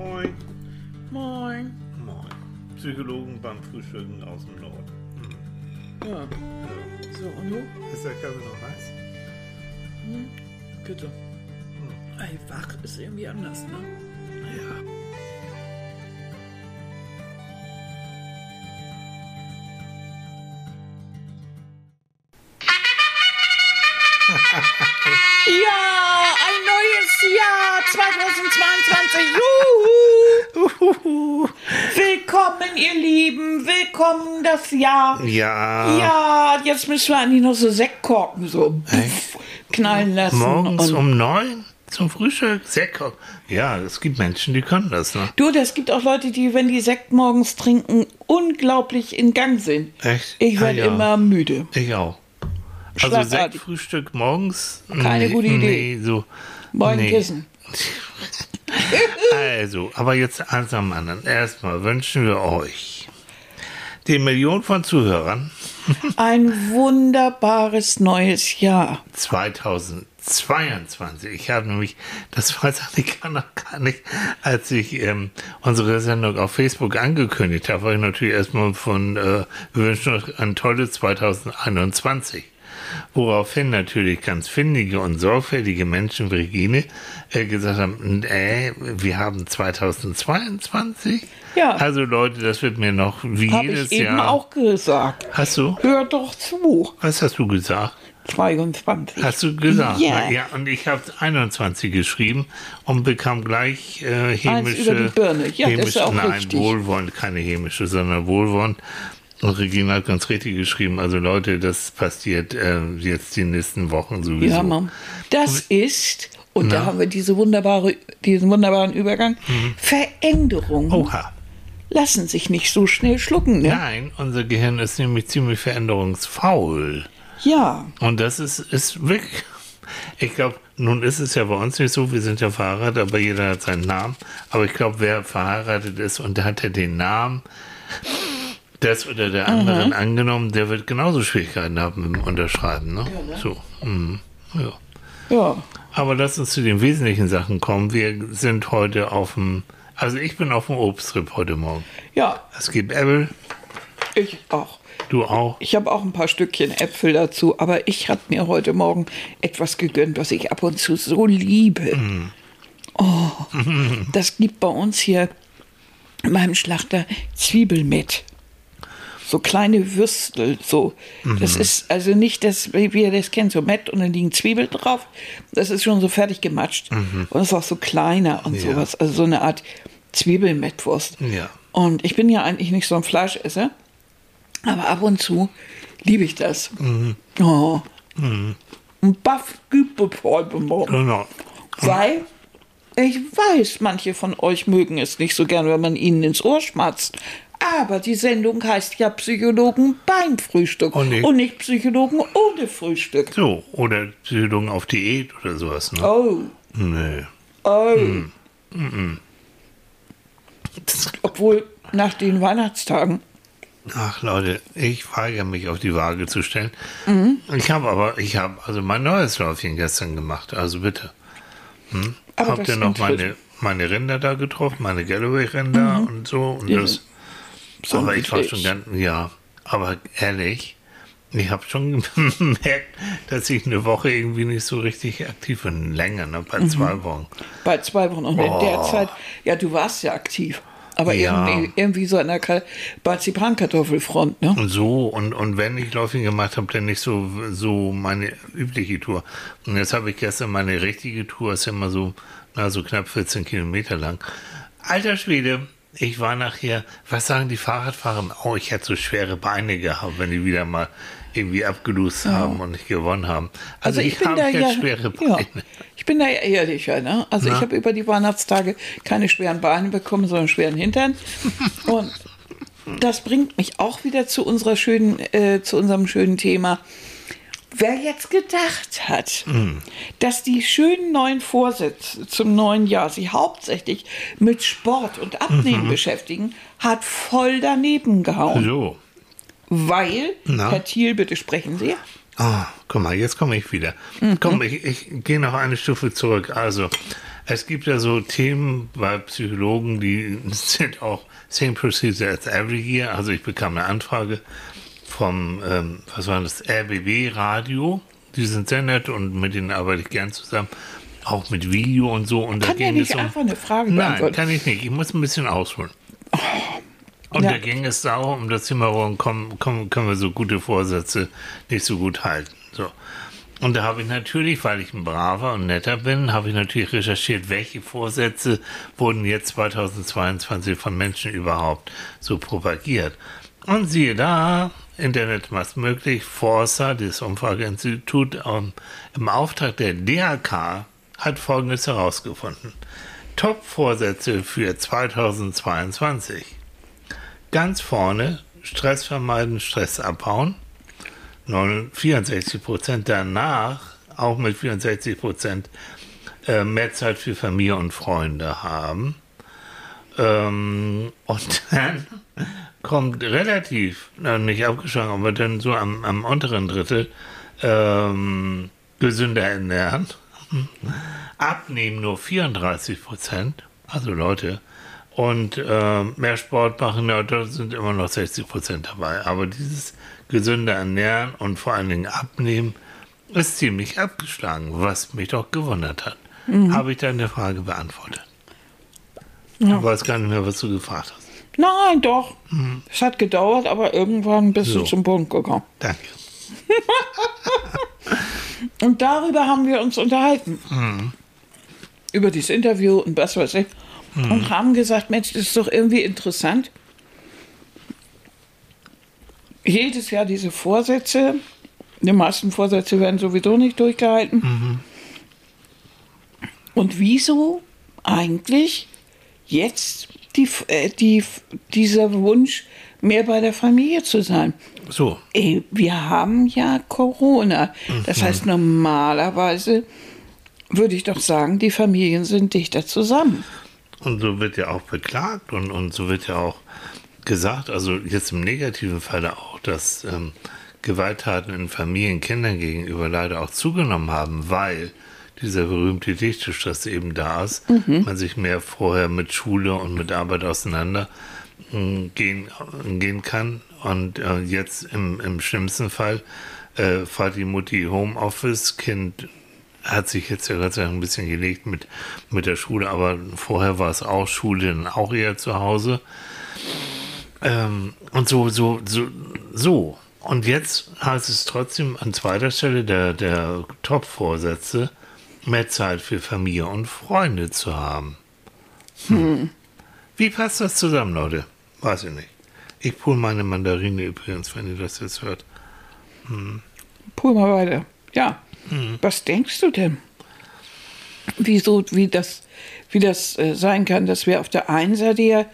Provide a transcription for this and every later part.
Moin. Moin. Moin. Psychologen beim Frühstücken aus dem Norden. Ja, Ja. so, und du? Ist der Kaffee noch heiß? Bitte. Ey, wach ist irgendwie anders, ne? Das Jahr. Ja. Ja, jetzt müssen wir eigentlich noch so Sektkorken so knallen lassen. Morgens um neun zum Frühstück? Sekt. Ja, es gibt Menschen, die können das, ne? Du, das gibt auch Leute, die, wenn die Sekt morgens trinken, unglaublich in Gang sind. Echt? Ich Ah, werde ja. immer müde. Ich auch. Also. Sektfrühstück morgens? Keine nee, gute Idee. Nee, so. Morgen nee. kissen. Also, aber jetzt eins am anderen. Erstmal wünschen wir euch, den Millionen von Zuhörern, Ein wunderbares neues Jahr. 2022. Ich habe nämlich, das weiß Annika noch gar nicht, als ich ähm, unsere Sendung auf Facebook angekündigt habe, war ich natürlich erstmal von, äh, wir wünschen euch ein tolles 2021. Woraufhin natürlich ganz findige und sorgfältige Menschen wie Regine äh, gesagt haben, äh, wir haben 2022. Ja. Also Leute, das wird mir noch wie Habe jedes ich eben Jahr. auch gesagt. Hast du? Hör doch zu. Was hast du gesagt? 22. Hast du gesagt? Ja. Na, ja, und ich habe 21 geschrieben und bekam gleich äh, hämische. über die Birne. Ja, das ist auch nein, richtig. wohlwollend, keine hämische, sondern wohlwollend. Und Regina hat ganz richtig geschrieben, also Leute, das passiert äh, jetzt die nächsten Wochen sowieso. Ja, Mom. Das ist, und Na? da haben wir diese wunderbare, diesen wunderbaren Übergang, Veränderungen Oha. Lassen sich nicht so schnell schlucken. Ne? Nein, unser Gehirn ist nämlich ziemlich veränderungsfaul. Ja. Und das ist, ist wirklich. Ich glaube, nun ist es ja bei uns nicht so, wir sind ja verheiratet, aber jeder hat seinen Namen. Aber ich glaube, wer verheiratet ist und hat ja den Namen des oder der anderen angenommen, der wird genauso Schwierigkeiten haben mit dem Unterschreiben. Ne? So. Mhm. Ja. Ja. Aber lass uns zu den wesentlichen Sachen kommen. Wir sind heute auf dem, also ich bin auf dem Obsttrip heute Morgen. Ja, Es gibt Apple, ich auch. du auch. Ich habe auch ein paar Stückchen Äpfel dazu, aber ich habe mir heute Morgen etwas gegönnt, was ich ab und zu so liebe. Oh, das gibt bei uns hier in meinem Schlachter Zwiebelmett. So kleine Würstel, so. Das ist also nicht das, wie wie ihr das kennt, so Mett und dann liegen Zwiebeln drauf. Das ist schon so fertig gematscht. Und ist auch so kleiner und Ja. sowas. Also so eine Art Zwiebelmettwurst. Ja. Und ich bin ja eigentlich nicht so ein Fleischesser. Aber ab und zu liebe ich das. Oh. Und Buff gibt es heute Morgen. Genau. Weil ich weiß, manche von euch mögen es nicht so gern, wenn man ihnen ins Ohr schmatzt. Aber die Sendung heißt ja Psychologen beim Frühstück Und nicht- und nicht Psychologen ohne Frühstück. So, oder Psychologen auf Diät oder sowas. Ne? Oh, Nee. oh. Obwohl nach den Weihnachtstagen. Ach Leute, ich weigere mich auf die Waage zu stellen. Mhm. Ich habe aber, ich habe also mein neues Läufchen gestern gemacht, also bitte. Hm? Aber Habt ihr noch interessiert- meine, meine Rinder da getroffen, meine Galloway-Rinder und so? Und Mhm. Ja, das, aber ich war schon ganz, ja, aber ehrlich, ich habe schon gemerkt, dass ich eine Woche irgendwie nicht so richtig aktiv bin. Länger, ne? bei Mhm. zwei Wochen. Bei zwei Wochen. Und in der Zeit, ja, du warst ja aktiv. Aber Oh. Ja. irgendwie, irgendwie so an der Ka- Marzipankartoffelfront, ne? Und so, und, und wenn ich Läufchen gemacht habe, dann nicht so, so meine übliche Tour. Und jetzt habe ich gestern meine richtige Tour, ist ja immer so, na, so knapp 14 Kilometer lang. Alter Schwede, ich war nachher, was sagen die Fahrradfahrer? Oh, ich hätte so schwere Beine gehabt, wenn die wieder mal irgendwie abgelust haben und nicht gewonnen haben. Also, Also ich ich, bin habe da ja, schwere ja, Beine. ich bin da ja ehrlicher, ne? Also Na? ich habe über die Weihnachtstage keine schweren Beine bekommen, sondern schweren Hintern. Und das bringt mich auch wieder zu unserer schönen, äh, zu unserem schönen Thema. Wer jetzt gedacht hat, Hm. dass die schönen neuen Vorsätze zum neuen Jahr sich hauptsächlich mit Sport und Abnehmen Mhm. beschäftigen, hat voll daneben gehauen. So. Weil, Na? Herr Thiel, bitte sprechen Sie. Ah, guck mal, jetzt komme ich wieder. Mhm. Komm, ich, ich gehe noch eine Stufe zurück. Also, Es gibt ja so Themen bei Psychologen, die sind auch same procedure as every year. Also ich bekam eine Anfrage vom, ähm, was war das, RBB Radio. Die sind sehr nett und mit denen arbeite ich gern zusammen. Auch mit Video und so. Und Kann da ja nicht um, einfach eine Frage Nein, kann ich nicht. Ich muss ein bisschen ausholen. Und Ja. da ging es darum, um das warum kommen, kommen, können wir so gute Vorsätze nicht so gut halten. So. Und da habe ich natürlich, weil ich ein braver und netter bin, habe ich natürlich recherchiert, welche Vorsätze wurden jetzt 2022 von Menschen überhaupt so propagiert. Und siehe da, Internet macht möglich, Forsa, das Umfrageinstitut, ähm, im Auftrag der DHK hat Folgendes herausgefunden. Top-Vorsätze für 2022. Ganz vorne Stress vermeiden, Stress abbauen. 64 Prozent danach, auch mit 64 Prozent, äh, mehr Zeit für Familie und Freunde haben. Ähm, und dann kommt relativ, nicht abgeschlagen, aber dann so am, am unteren Drittel ähm, gesünder ernähren. Abnehmen nur 34 Prozent, also Leute. Und äh, mehr Sport machen, ja, da sind immer noch 60 Prozent dabei. Aber dieses gesünder ernähren und vor allen Dingen abnehmen ist ziemlich abgeschlagen, was mich doch gewundert hat. Habe ich deine Frage beantwortet? Ja. Ich weiß gar nicht mehr, was du gefragt hast. Nein, doch. Es hat gedauert, aber irgendwann bist So. du zum Punkt gekommen. Danke. Und darüber haben wir uns unterhalten. Über dieses Interview und was weiß ich. Und haben gesagt, Mensch, das ist doch irgendwie interessant. Jedes Jahr diese Vorsätze. Die meisten Vorsätze werden sowieso nicht durchgehalten. Und wieso eigentlich jetzt die, äh, die, dieser Wunsch, mehr bei der Familie zu sein? So, Ey, wir haben ja Corona. Das heißt, normalerweise würde ich doch sagen, die Familien sind dichter zusammen. Und so wird ja auch beklagt und, und so wird ja auch gesagt, also jetzt im negativen Falle auch, dass ähm, Gewalttaten in Familien Kindern gegenüber leider auch zugenommen haben, weil dieser berühmte Dichtstress eben da ist, man sich mehr vorher mit Schule und mit Arbeit auseinander mh, gehen, gehen kann. Und äh, jetzt im, im schlimmsten Fall äh, fahrt die Mutti Homeoffice, Kind hat sich jetzt ja Gott sei Dank ein bisschen gelegt mit, mit der Schule, aber vorher war es auch Schule, dann auch eher zu Hause. Ähm, und so, so, so, so. Und jetzt heißt es trotzdem an zweiter Stelle der, der Top-Vorsätze, mehr Zeit für Familie und Freunde zu haben. Hm. Wie passt das zusammen, Leute? Weiß ich nicht. Ich pul meine Mandarine übrigens, wenn ihr das jetzt hört. Pull mal weiter. Ja. Was denkst du denn? Wieso, wie das, wie das äh, sein kann, dass wir auf der einen Seite ja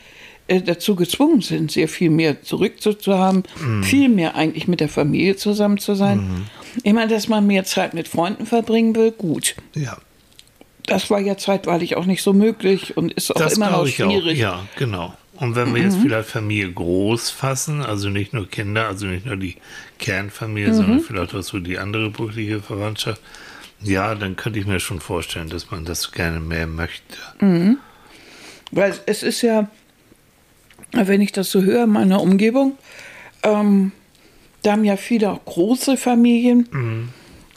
äh, dazu gezwungen sind, sehr viel mehr zurückzuhaben, viel mehr eigentlich mit der Familie zusammen zu sein. Ich meine, dass man mehr Zeit mit Freunden verbringen will, gut. Ja. Das war ja zeitweilig auch nicht so möglich und ist auch Das immer noch auch. schwierig. Mhm. Ja, genau. Und wenn wir jetzt vielleicht Familie groß fassen, also nicht nur Kinder, also nicht nur die Kernfamilie, Mhm. sondern vielleicht auch so die andere berufliche Verwandtschaft, ja, dann könnte ich mir schon vorstellen, dass man das gerne mehr möchte. Weil es ist ja, wenn ich das so höre in meiner Umgebung, ähm, da haben ja viele auch große Familien.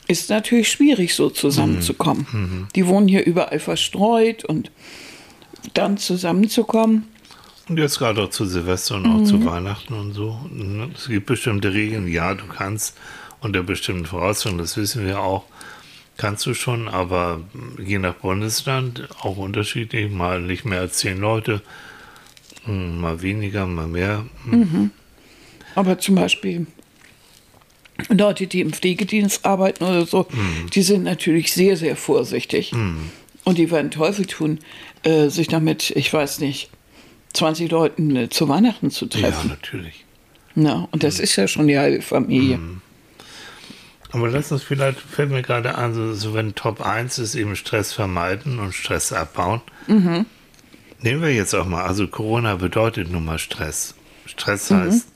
Ist natürlich schwierig, so zusammenzukommen. Die wohnen hier überall verstreut und dann zusammenzukommen. Und jetzt gerade auch zu Silvester und auch Mhm. zu Weihnachten und so. ne? Es gibt bestimmte Regeln, ja, du kannst unter bestimmten Voraussetzungen, das wissen wir auch, kannst du schon, aber je nach Bundesland auch unterschiedlich, mal nicht mehr als zehn Leute, hm, mal weniger, mal mehr. Hm, Aber zum Beispiel Leute, die im Pflegedienst arbeiten oder so, die sind natürlich sehr, sehr vorsichtig. Und die werden Teufel tun, äh, sich damit, ich weiß nicht, 20 Leuten äh, zu Weihnachten zu Ja, treffen. natürlich. Na, und das ist ja schon die halbe Familie. Aber lass uns vielleicht, fällt mir gerade an, so, so wenn Top 1 ist eben Stress vermeiden und Stress abbauen. Nehmen wir jetzt auch mal, also Corona bedeutet nun mal Stress. Stress heißt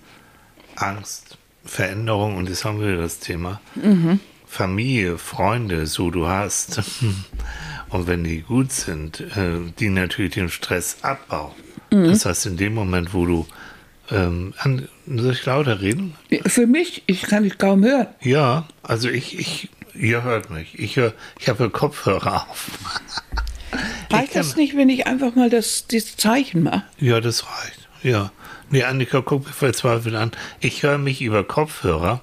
Angst, Veränderung und jetzt haben wir das Thema. Familie, Freunde, so du hast. und wenn die gut sind, äh, die natürlich den Stress abbauen. Das heißt, in dem Moment, wo du ähm, an, soll ich lauter reden? Für mich, ich kann dich kaum hören. Ja, also ich, ich, ihr hört mich. Ich höre, ich habe Kopfhörer auf. Reicht das nicht, wenn ich einfach mal das, das Zeichen mache? Ja, das reicht. Ja. Nee, Annika guckt mich verzweifelt an. Ich höre mich über Kopfhörer.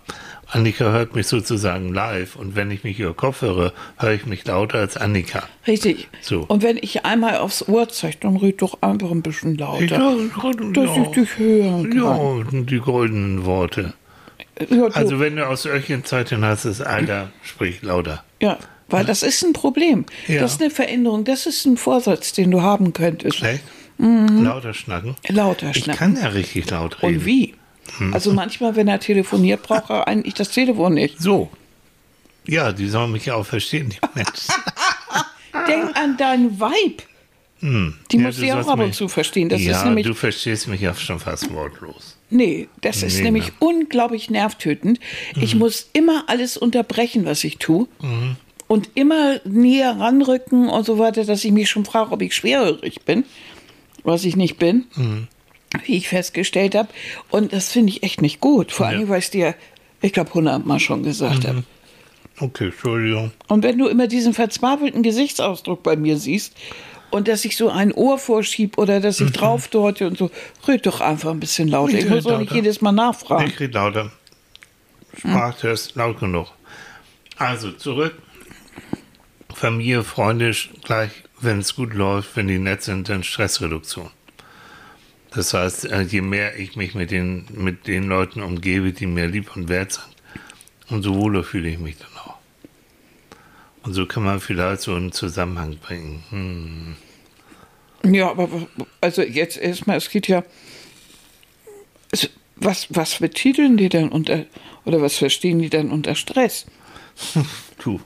Annika hört mich sozusagen live und wenn ich mich über Kopfhörer höre ich mich lauter als Annika. Richtig. So. Und wenn ich einmal aufs Ohr zeige, dann red doch einfach ein bisschen lauter. Ja, dass ich dich hören kann. ja, die goldenen Worte. Ja, du, Also wenn du aus solchen Zeiten hast, ist Alter, sprich lauter. ja, weil das ist ein Problem. Ja. Das ist eine Veränderung. Das ist ein Vorsatz, den du haben könntest. Echt? Lauter schnacken. Lauter Ich schnacken. kann ja richtig laut reden. Und wie? Also manchmal, wenn er telefoniert, braucht er eigentlich das Telefon nicht. So. Ja, die sollen mich ja auch verstehen, die Menschen. Denk an Vibe. Die Hm. Ja, muss sie auch ab und zu verstehen. Das ja, ist nämlich du verstehst mich ja schon fast wortlos. Nee, das ist Nee, nämlich ne? unglaublich nervtötend. Ich muss immer alles unterbrechen, was ich tue. Und immer näher ranrücken und so weiter, dass ich mich schon frage, ob ich schwerhörig bin, was ich nicht bin, wie ich festgestellt habe. Und das finde ich echt nicht gut. Vor allem, weil ich es dir, ich glaube, hundertmal schon gesagt habe. Okay, Entschuldigung. Und wenn du immer diesen verzweifelten Gesichtsausdruck bei mir siehst und dass ich so ein Ohr vorschieb oder dass ich drauf deute und so, red doch einfach ein bisschen lauter. Ich Ich muss doch nicht jedes Mal nachfragen. Ich rede lauter. Sprachtest laut genug. Also zurück. Familie, Freunde, gleich, wenn es gut läuft, wenn die nett sind, dann Stressreduktion. Das heißt, äh, je mehr ich mich mit den, mit den Leuten umgebe, die mir lieb und wert sind, umso wohler fühle ich mich dann auch. Und so kann man vielleicht so einen Zusammenhang bringen. Hm. Ja, aber also jetzt erstmal, es geht ja. Es, was, was betiteln die denn unter, oder was verstehen die denn unter Stress? Du,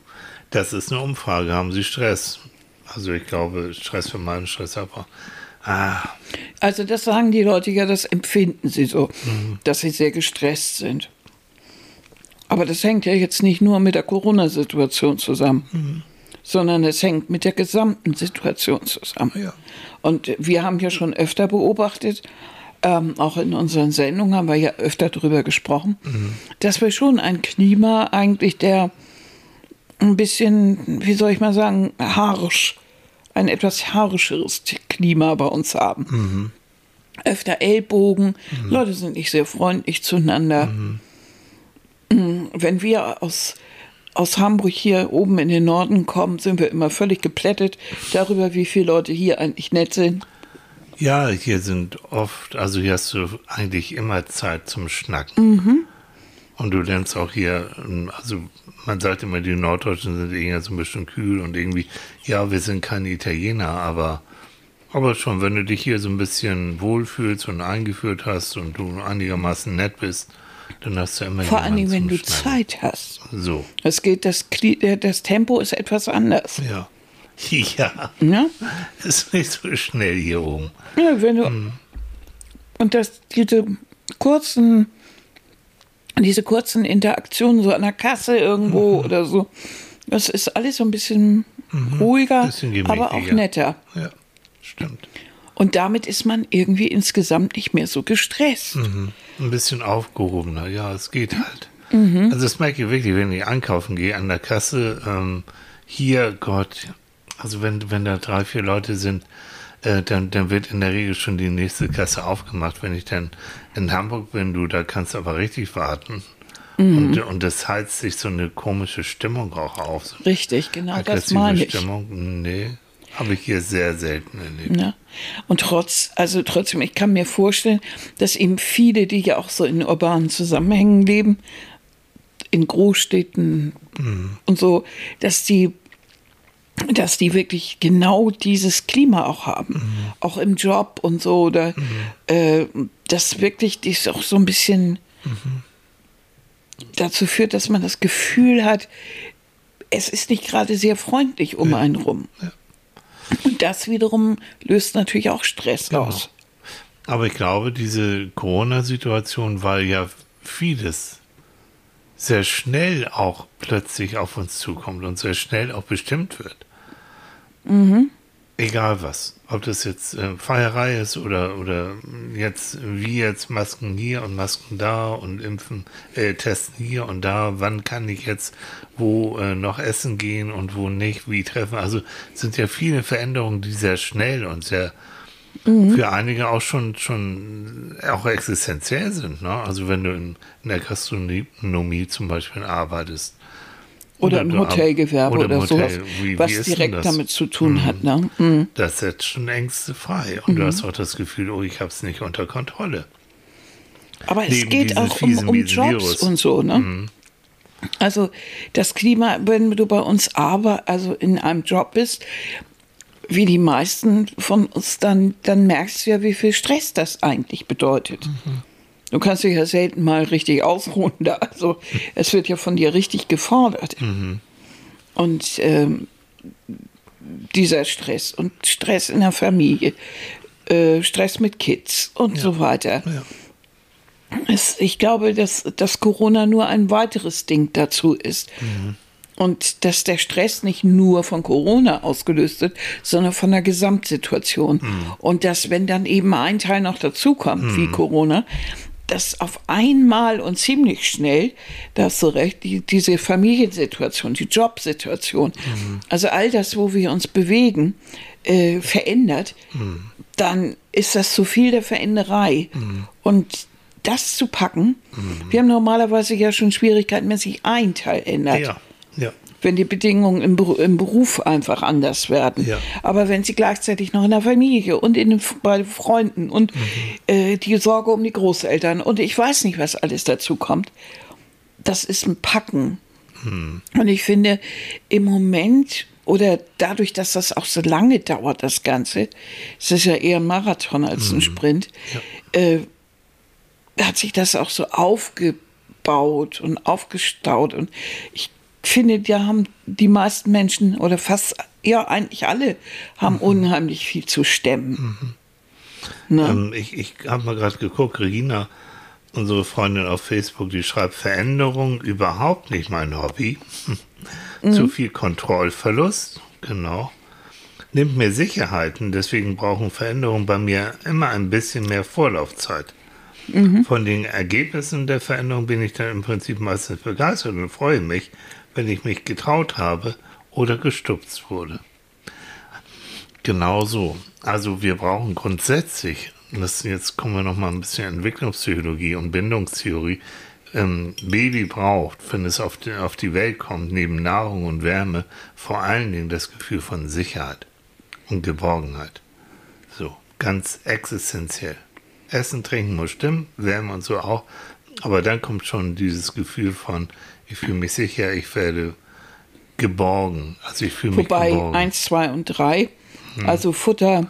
das ist eine Umfrage. Haben Sie Stress? Also ich glaube, Stress vermeiden, Stress abbauen. Ah, Also, das sagen die Leute ja, das empfinden sie so, dass sie sehr gestresst sind. Aber das hängt ja jetzt nicht nur mit der Corona-Situation zusammen, sondern es hängt mit der gesamten Situation zusammen. Ja. Und wir haben ja schon öfter beobachtet, ähm, auch in unseren Sendungen haben wir ja öfter darüber gesprochen, dass wir schon ein Klima eigentlich der ein bisschen, wie soll ich mal sagen, harsch, ein etwas harscheres Klima bei uns haben. Öfter Ellbogen, Leute sind nicht sehr freundlich zueinander. Mm, Wenn wir aus, aus Hamburg hier oben in den Norden kommen, sind wir immer völlig geplättet darüber, wie viele Leute hier eigentlich nett sind. Ja, hier sind oft, also hier hast du eigentlich immer Zeit zum Schnacken. Und du lernst auch hier, ähm, also man sagt immer, die Norddeutschen sind eher so ein bisschen kühl und irgendwie, ja, wir sind keine Italiener, aber, aber schon, wenn du dich hier so ein bisschen wohlfühlst und eingeführt hast und du einigermaßen nett bist, dann hast du immer Vor allen Dingen, wenn du zum Schnacken. Zeit hast. So, Es geht, das, äh, das Tempo ist etwas anders. ja. Ja, Ja? ist nicht so schnell hier oben. Ja, wenn du, Und dass diese kurzen, diese kurzen Interaktionen so an der Kasse irgendwo oder so, das ist alles so ein bisschen ruhiger, Bisschen aber auch netter. Ja, stimmt. Und damit ist man irgendwie insgesamt nicht mehr so gestresst. Mhm. Ein bisschen aufgehobener, ja, es geht halt. Mhm. Also das merke ich wirklich, wenn ich einkaufen gehe an der Kasse, ähm, hier, Gott, also wenn, wenn da drei, vier Leute sind, äh, dann, dann wird in der Regel schon die nächste Kasse aufgemacht. Wenn ich dann in Hamburg bin, du, da kannst du aber richtig warten. Mhm. Und, und das heizt sich so eine komische Stimmung auch auf. So Richtig, genau das meine ich. Stimmung, nee, habe ich hier sehr selten erlebt. Ja. Und trotz, also trotzdem, ich kann mir vorstellen, dass eben viele, die ja auch so in urbanen Zusammenhängen leben, in Großstädten und so, dass die, dass die wirklich genau dieses Klima auch haben, auch im Job und so, oder äh, das wirklich das auch so ein bisschen dazu führt, dass man das Gefühl hat, es ist nicht gerade sehr freundlich um einen rum. Und das wiederum löst natürlich auch Stress Genau. aus. Aber ich glaube, diese Corona-Situation, weil ja vieles sehr schnell auch plötzlich auf uns zukommt und sehr schnell auch bestimmt wird. Egal was. Ob das jetzt äh, Feierei ist oder, oder jetzt wie jetzt Masken hier und Masken da und Impfen, äh, Testen hier und da. Wann kann ich jetzt wo äh, noch essen gehen und wo nicht, wie treffen. Also es sind ja viele Veränderungen, die sehr schnell und sehr für einige auch schon, schon auch existenziell sind. Ne? Also wenn du in, in der Gastronomie zum Beispiel arbeitest. Oder im Hotelgewerbe oder, im Hotel. sowas, Wie- was wie direkt damit zu tun hat. Ne? Mhm. Das setzt schon Ängste frei. Und du hast auch das Gefühl, oh, ich habe es nicht unter Kontrolle. Aber es Neben geht dieses auch um, um Jobs Virus. Mhm. und so, ne? Also das Klima, wenn du bei uns aber, also in einem Job bist, wie die meisten von uns, dann, dann merkst du ja, wie viel Stress das eigentlich bedeutet. Mhm. Du kannst dich ja selten mal richtig ausruhen da. Also es wird ja von dir richtig gefordert. Mhm. Und ähm, dieser Stress und Stress in der Familie, äh, Stress mit Kids und so weiter. Ja. Es, ich glaube, dass, dass Corona nur ein weiteres Ding dazu ist. Und dass der Stress nicht nur von Corona ausgelöst wird, sondern von der Gesamtsituation. Und dass, wenn dann eben ein Teil noch dazukommt, wie Corona, dass auf einmal und ziemlich schnell, da hast du recht, die, diese Familiensituation, die Jobsituation, also all das, wo wir uns bewegen, äh, verändert, dann ist das zu viel der Veränderei. Und das zu packen, wir haben normalerweise ja schon Schwierigkeiten, wenn sich ein Teil ändert. Ja. Wenn die Bedingungen im, im Beruf einfach anders werden. Ja. Aber wenn sie gleichzeitig noch in der Familie und in den, bei Freunden und äh, die Sorge um die Großeltern und ich weiß nicht, was alles dazu kommt, das ist ein Packen. Und ich finde, im Moment oder dadurch, dass das auch so lange dauert, das Ganze, es ist ja eher ein Marathon als ein Sprint, äh, hat sich das auch so aufgebaut und aufgestaut. Und ich finde, da haben die meisten Menschen oder fast, ja, eigentlich alle, haben unheimlich viel zu stemmen. Ne? Ähm, ich ich habe mal gerade geguckt, Regina, unsere Freundin auf Facebook, die schreibt, Veränderung überhaupt nicht mein Hobby. Zu viel Kontrollverlust, genau. Nimmt mir Sicherheiten, deswegen brauchen Veränderungen bei mir immer ein bisschen mehr Vorlaufzeit. Von den Ergebnissen der Veränderung bin ich dann im Prinzip meistens begeistert und freue mich, wenn ich mich getraut habe oder gestupst wurde. Genau so. Also wir brauchen grundsätzlich, und das jetzt kommen wir noch mal ein bisschen Entwicklungspsychologie und Bindungstheorie. Ähm, Baby braucht, wenn es auf die, auf die Welt kommt, neben Nahrung und Wärme, vor allen Dingen das Gefühl von Sicherheit und Geborgenheit. So, ganz existenziell. Essen, Trinken muss stimmen, Wärme und so auch. Aber dann kommt schon dieses Gefühl von, ich fühle mich sicher, ich werde geborgen. Also ich fühle mich Wobei geborgen. eins, zwei und drei, also Futter, Hm.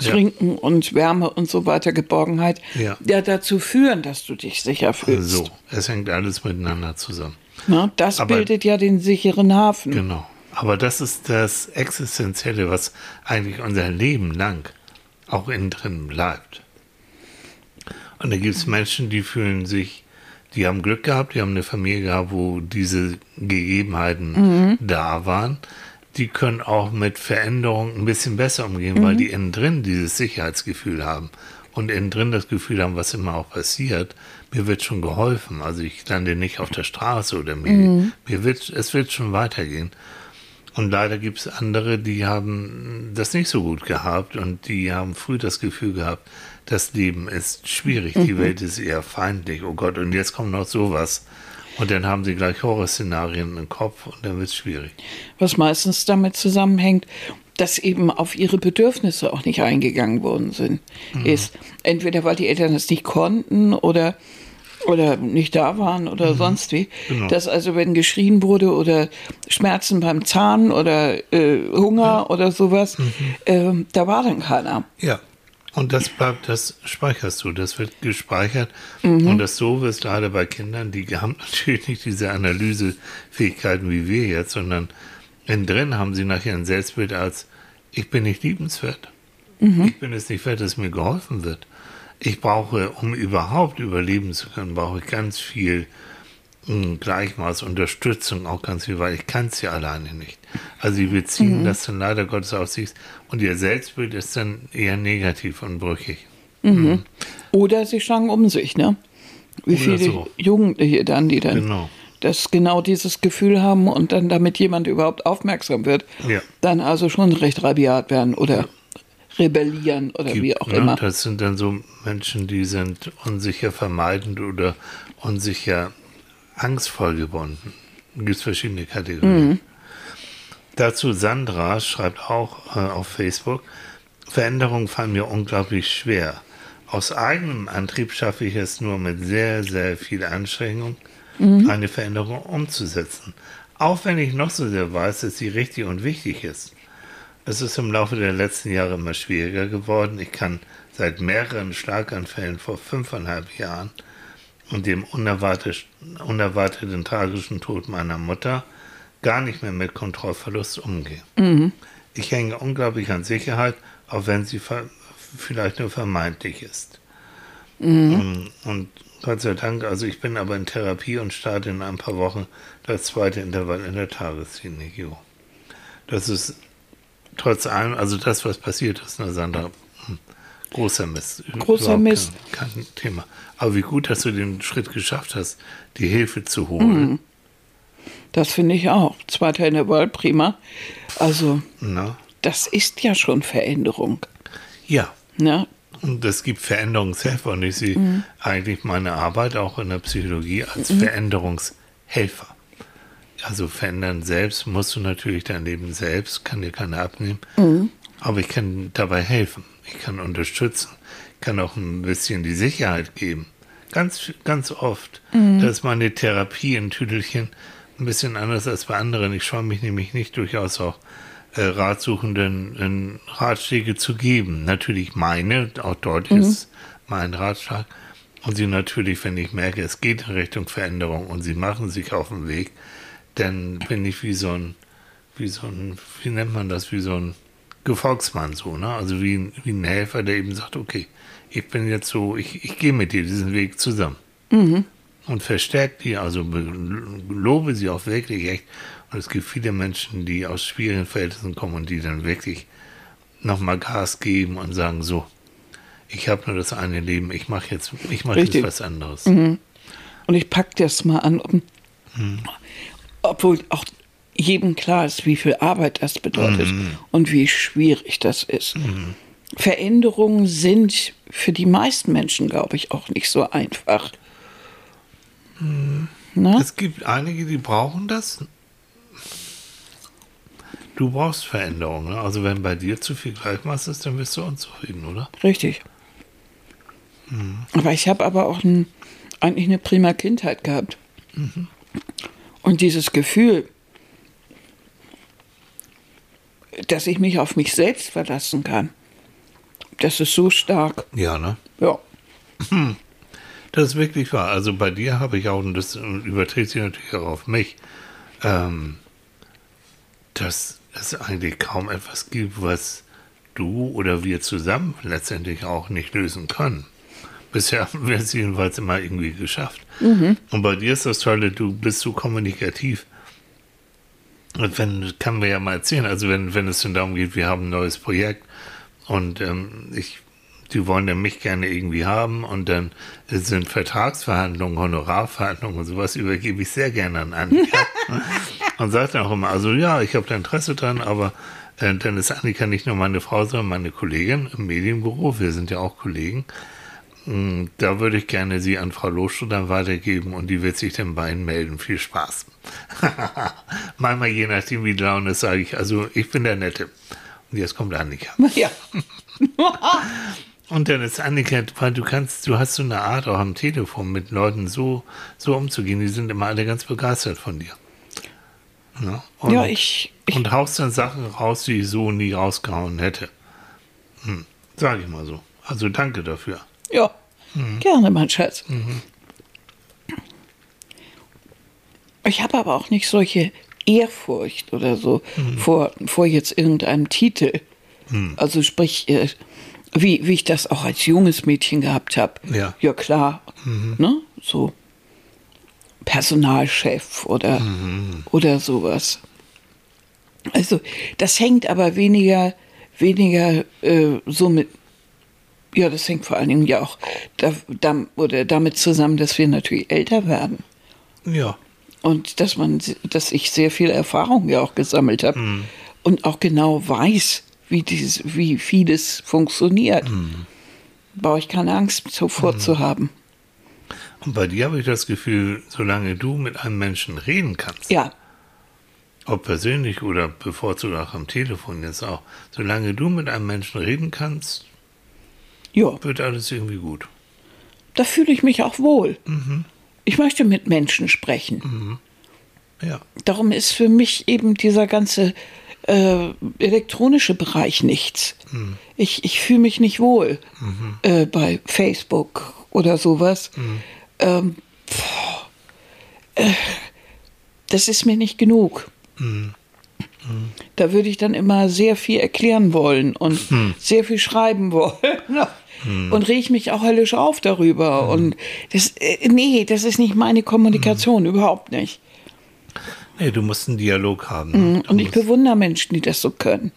Ja. Trinken und Wärme und so weiter, Geborgenheit, Ja. ja dazu führen, dass du dich sicher fühlst. So, es hängt alles miteinander zusammen. Ne? Das Aber- bildet ja den sicheren Hafen. Genau. Aber das ist das Existenzielle, was eigentlich unser Leben lang auch innen drin bleibt. Und da gibt es Menschen, die fühlen sich, die haben Glück gehabt, die haben eine Familie gehabt, wo diese Gegebenheiten da waren. Die können auch mit Veränderungen ein bisschen besser umgehen, weil die innen drin dieses Sicherheitsgefühl haben und innen drin das Gefühl haben, was immer auch passiert, mir wird schon geholfen. Also ich lande nicht auf der Straße oder mir, mir wird, es wird schon weitergehen. Und leider gibt es andere, die haben das nicht so gut gehabt und die haben früh das Gefühl gehabt, das Leben ist schwierig, die Welt ist eher feindlich, oh Gott, und jetzt kommt noch sowas. Und dann haben sie gleich Horrorszenarien im Kopf und dann wird es schwierig. Was meistens damit zusammenhängt, dass eben auf ihre Bedürfnisse auch nicht eingegangen worden sind, Mhm. ist entweder weil die Eltern es nicht konnten oder oder nicht da waren oder sonst wie. Genau. Dass also, wenn geschrien wurde oder Schmerzen beim Zahn oder äh, Hunger oder sowas, Mhm. ähm, da war dann keiner. Ja. Und das bleibt, das speicherst du, das wird gespeichert. Und das Doofe ist gerade bei Kindern, die haben natürlich nicht diese Analysefähigkeiten wie wir jetzt, sondern innen drin haben sie nachher ein Selbstbild als, ich bin nicht liebenswert. Ich bin es nicht wert, dass mir geholfen wird. Ich brauche, um überhaupt überleben zu können, brauche ich ganz viel Gleichmaß, Unterstützung auch ganz viel, weil ich kann es ja alleine nicht. Also sie beziehen Mhm. das dann leider Gottes auf sich und ihr Selbstbild ist dann eher negativ und brüchig. Oder sie schlagen um sich, ne? Wie Oder viele so. Jugendliche dann, die dann Genau. das genau dieses Gefühl haben und dann damit jemand überhaupt aufmerksam wird, Ja. dann also schon recht rabiat werden oder rebellieren oder wie gibt, auch ne? immer. Das sind dann so Menschen, die sind unsicher vermeidend oder unsicher angstvoll gebunden. Gibt es verschiedene Kategorien. Mhm. Dazu Sandra schreibt auch äh, auf Facebook, Veränderungen fallen mir unglaublich schwer. Aus eigenem Antrieb schaffe ich es nur mit sehr, sehr viel Anstrengung, eine Veränderung umzusetzen. Auch wenn ich noch so sehr weiß, dass sie richtig und wichtig ist. Es ist im Laufe der letzten Jahre immer schwieriger geworden. Ich kann seit mehreren Schlaganfällen vor fünfeinhalb Jahren und dem unerwartet, unerwarteten tragischen Tod meiner Mutter gar nicht mehr mit Kontrollverlust umgehen. Ich hänge unglaublich an Sicherheit, auch wenn sie vielleicht nur vermeintlich ist. Und, und Gott sei Dank, also ich bin aber in Therapie und starte in ein paar Wochen das zweite Intervall in der Tagesklinik. Das ist trotz allem, also das, was passiert ist, ne, Sandra, großer Mist. Großer Mist. Kein, kein Thema. Aber wie gut, dass du den Schritt geschafft hast, die Hilfe zu holen. Das finde ich auch. Zweiter Intervall, prima. Also, Na? das ist ja schon Veränderung. Ja, Ne? und es gibt Veränderungshelfer und ich sehe Mhm. eigentlich meine Arbeit auch in der Psychologie als Veränderungshelfer. Also verändern selbst musst du natürlich dein Leben selbst, kann dir keiner abnehmen. Mhm. Aber ich kann dabei helfen. Ich kann unterstützen. Ich kann auch ein bisschen die Sicherheit geben. Ganz, ganz oft. Mhm. Da ist meine Therapie in Tüdelchen ein bisschen anders als bei anderen. Ich schaue mich nämlich nicht durchaus auch äh, Ratsuchenden in Ratschläge zu geben. Natürlich meine, auch dort ist mein Ratschlag. Und sie natürlich, wenn ich merke, es geht in Richtung Veränderung und sie machen sich auf den Weg, dann bin ich wie so ein, wie so ein, wie nennt man das, wie so ein Gefolgsmann so, ne? Also wie ein, wie ein Helfer, der eben sagt, okay, ich bin jetzt so, ich, ich gehe mit dir diesen Weg zusammen. Und verstärkt die, also be- lobe sie auch wirklich echt. Und es gibt viele Menschen, die aus schwierigen Verhältnissen kommen und die dann wirklich nochmal Gas geben und sagen, so, ich habe nur das eine Leben, ich mache jetzt, ich mache jetzt was anderes. Und ich packe das mal an, ob, obwohl auch jedem klar ist, wie viel Arbeit das bedeutet und wie schwierig das ist. Veränderungen sind für die meisten Menschen, glaube ich, auch nicht so einfach. Ne? Es gibt einige, die brauchen das. Du brauchst Veränderung. Ne? Also wenn bei dir zu viel Gleichmaß ist, dann bist du unzufrieden, oder? Richtig. Aber ich habe aber auch ein, eigentlich eine prima Kindheit gehabt. Und dieses Gefühl, dass ich mich auf mich selbst verlassen kann, das ist so stark. Ja, ne? Ja. Das ist wirklich wahr. Also bei dir habe ich auch, und das überträgt sich natürlich auch auf mich, ähm, dass es eigentlich kaum etwas gibt, was du oder wir zusammen letztendlich auch nicht lösen können. Bisher haben wir es jedenfalls immer irgendwie geschafft. Und bei dir ist das Tolle, du bist so kommunikativ. Und wenn, kann mir ja mal erzählen, also wenn, wenn es dann darum geht, wir haben ein neues Projekt und ähm, ich, die wollen ja mich gerne irgendwie haben und dann sind Vertragsverhandlungen, Honorarverhandlungen und sowas übergebe ich sehr gerne an Annika. und sagt dann auch immer, also ja, ich habe da Interesse dran, aber äh, dann ist Annika nicht nur meine Frau, sondern meine Kollegin im Medienbüro, wir sind ja auch Kollegen. Mm, Da würde ich gerne sie an Frau Loschel dann weitergeben und die wird sich dann bei Ihnen melden. Viel Spaß. Manchmal, je nachdem, wie die Laune ist, sage ich, also ich bin der Nette. Und jetzt kommt Annika. Ja. Und dann ist Annika, weil du kannst, du hast so eine Art auch am Telefon mit Leuten so, so umzugehen, die sind immer alle ganz begeistert von dir. Ne? Und, Ja, ich, ich und haust dann Sachen raus, die ich so nie rausgehauen hätte. Hm, sag ich mal so. Also danke dafür. Ja, gerne, mein Schatz. Ich habe aber auch nicht solche Ehrfurcht oder so vor, vor jetzt irgendeinem Titel. Also sprich, äh, wie, wie ich das auch als junges Mädchen gehabt habe. Ja. Ja, klar. Ne? So. Personalchef oder, oder sowas. Also das hängt aber weniger, weniger äh, so mit, ja, das hängt vor allen Dingen ja auch da, da, oder damit zusammen, dass wir natürlich älter werden. Ja. Und dass man, dass ich sehr viel Erfahrung ja auch gesammelt habe und auch genau weiß, wie dieses, wie vieles funktioniert. Brauche ich keine Angst zuvor zu haben. Und bei dir habe ich das Gefühl, solange du mit einem Menschen reden kannst, Ja, ob persönlich oder bevorzugt auch am Telefon jetzt auch, solange du mit einem Menschen reden kannst, ja, wird alles irgendwie gut. da fühle ich mich auch wohl. Ich möchte mit Menschen sprechen. Ja. Darum ist für mich eben dieser ganze äh, elektronische Bereich nichts. Ich, ich fühle mich nicht wohl äh, bei Facebook oder sowas. Ähm, pff, äh, das ist mir nicht genug. Da würde ich dann immer sehr viel erklären wollen und sehr viel schreiben wollen. Und reg ich mich auch höllisch auf darüber. Und das, äh, nee, das ist nicht meine Kommunikation, überhaupt nicht. Nee, du musst einen Dialog haben. Du Und ich bewundere Menschen, die das so können.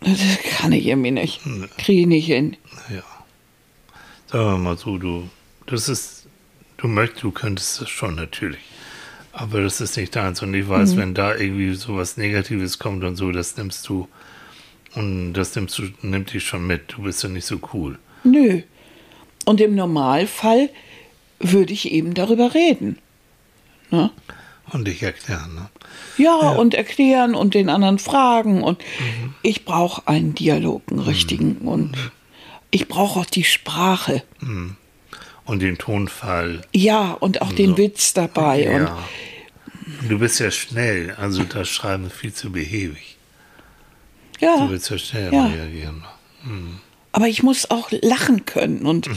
Das kann ich irgendwie nicht. Kriege ich nicht hin. Ja. Sagen wir mal so, du, das ist, du möchtest, du könntest das schon natürlich. Aber das ist nicht deins. Und ich weiß, wenn da irgendwie sowas Negatives kommt und so, das nimmst du, und das nimmst du, nimmt dich schon mit. Du bist ja nicht so cool. Nö. Und im Normalfall würde ich eben darüber reden. Ne? Und dich erklären, ne? Ja, und erklären und den anderen fragen. Und ich brauche einen Dialog, einen richtigen. Und ich brauche auch die Sprache. Und den Tonfall. Ja, und auch den So. Witz dabei. Und Ja. Und du bist ja schnell, also das Schreiben ist viel zu behäbig. Ja, Du willst ja schnell Ja. reagieren. aber ich muss auch lachen können und,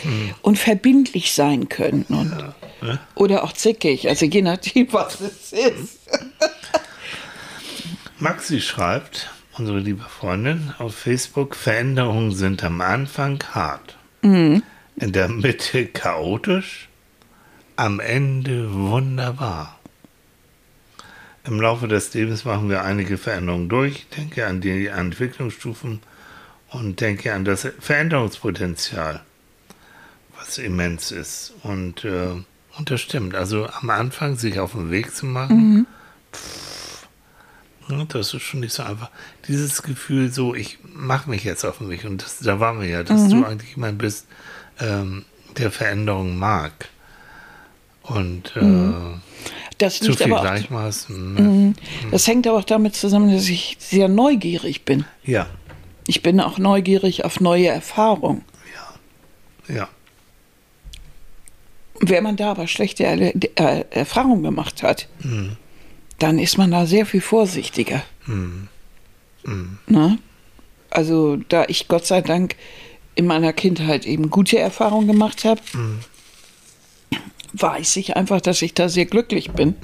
und verbindlich sein können. Und, ne? Oder auch zickig, also je nachdem, was es ist. Maxi schreibt, unsere liebe Freundin, auf Facebook, Veränderungen sind am Anfang hart. In der Mitte chaotisch, am Ende wunderbar. Im Laufe des Lebens machen wir einige Veränderungen durch. Denke an die Entwicklungsstufen und denke an das Veränderungspotenzial, was immens ist. Und, äh, und das stimmt. Also am Anfang sich auf den Weg zu machen, ja, das ist schon nicht so einfach. Dieses Gefühl, so, ich mache mich jetzt auf den Weg. Und das, da waren wir ja, dass du eigentlich jemand bist, ähm, der Veränderung mag. Und äh, Das zu liegt viel aber auch, Gleichmaßen. Ne? das hängt aber auch damit zusammen, dass ich sehr neugierig bin. Ja, Ich bin auch neugierig auf neue Erfahrungen. ja. Wenn man da aber schlechte Erle äh, Erfahrungen gemacht hat, dann ist man da sehr viel vorsichtiger. Ne? Also da ich Gott sei Dank in meiner Kindheit eben gute Erfahrungen gemacht habe, weiß ich einfach, dass ich da sehr glücklich bin,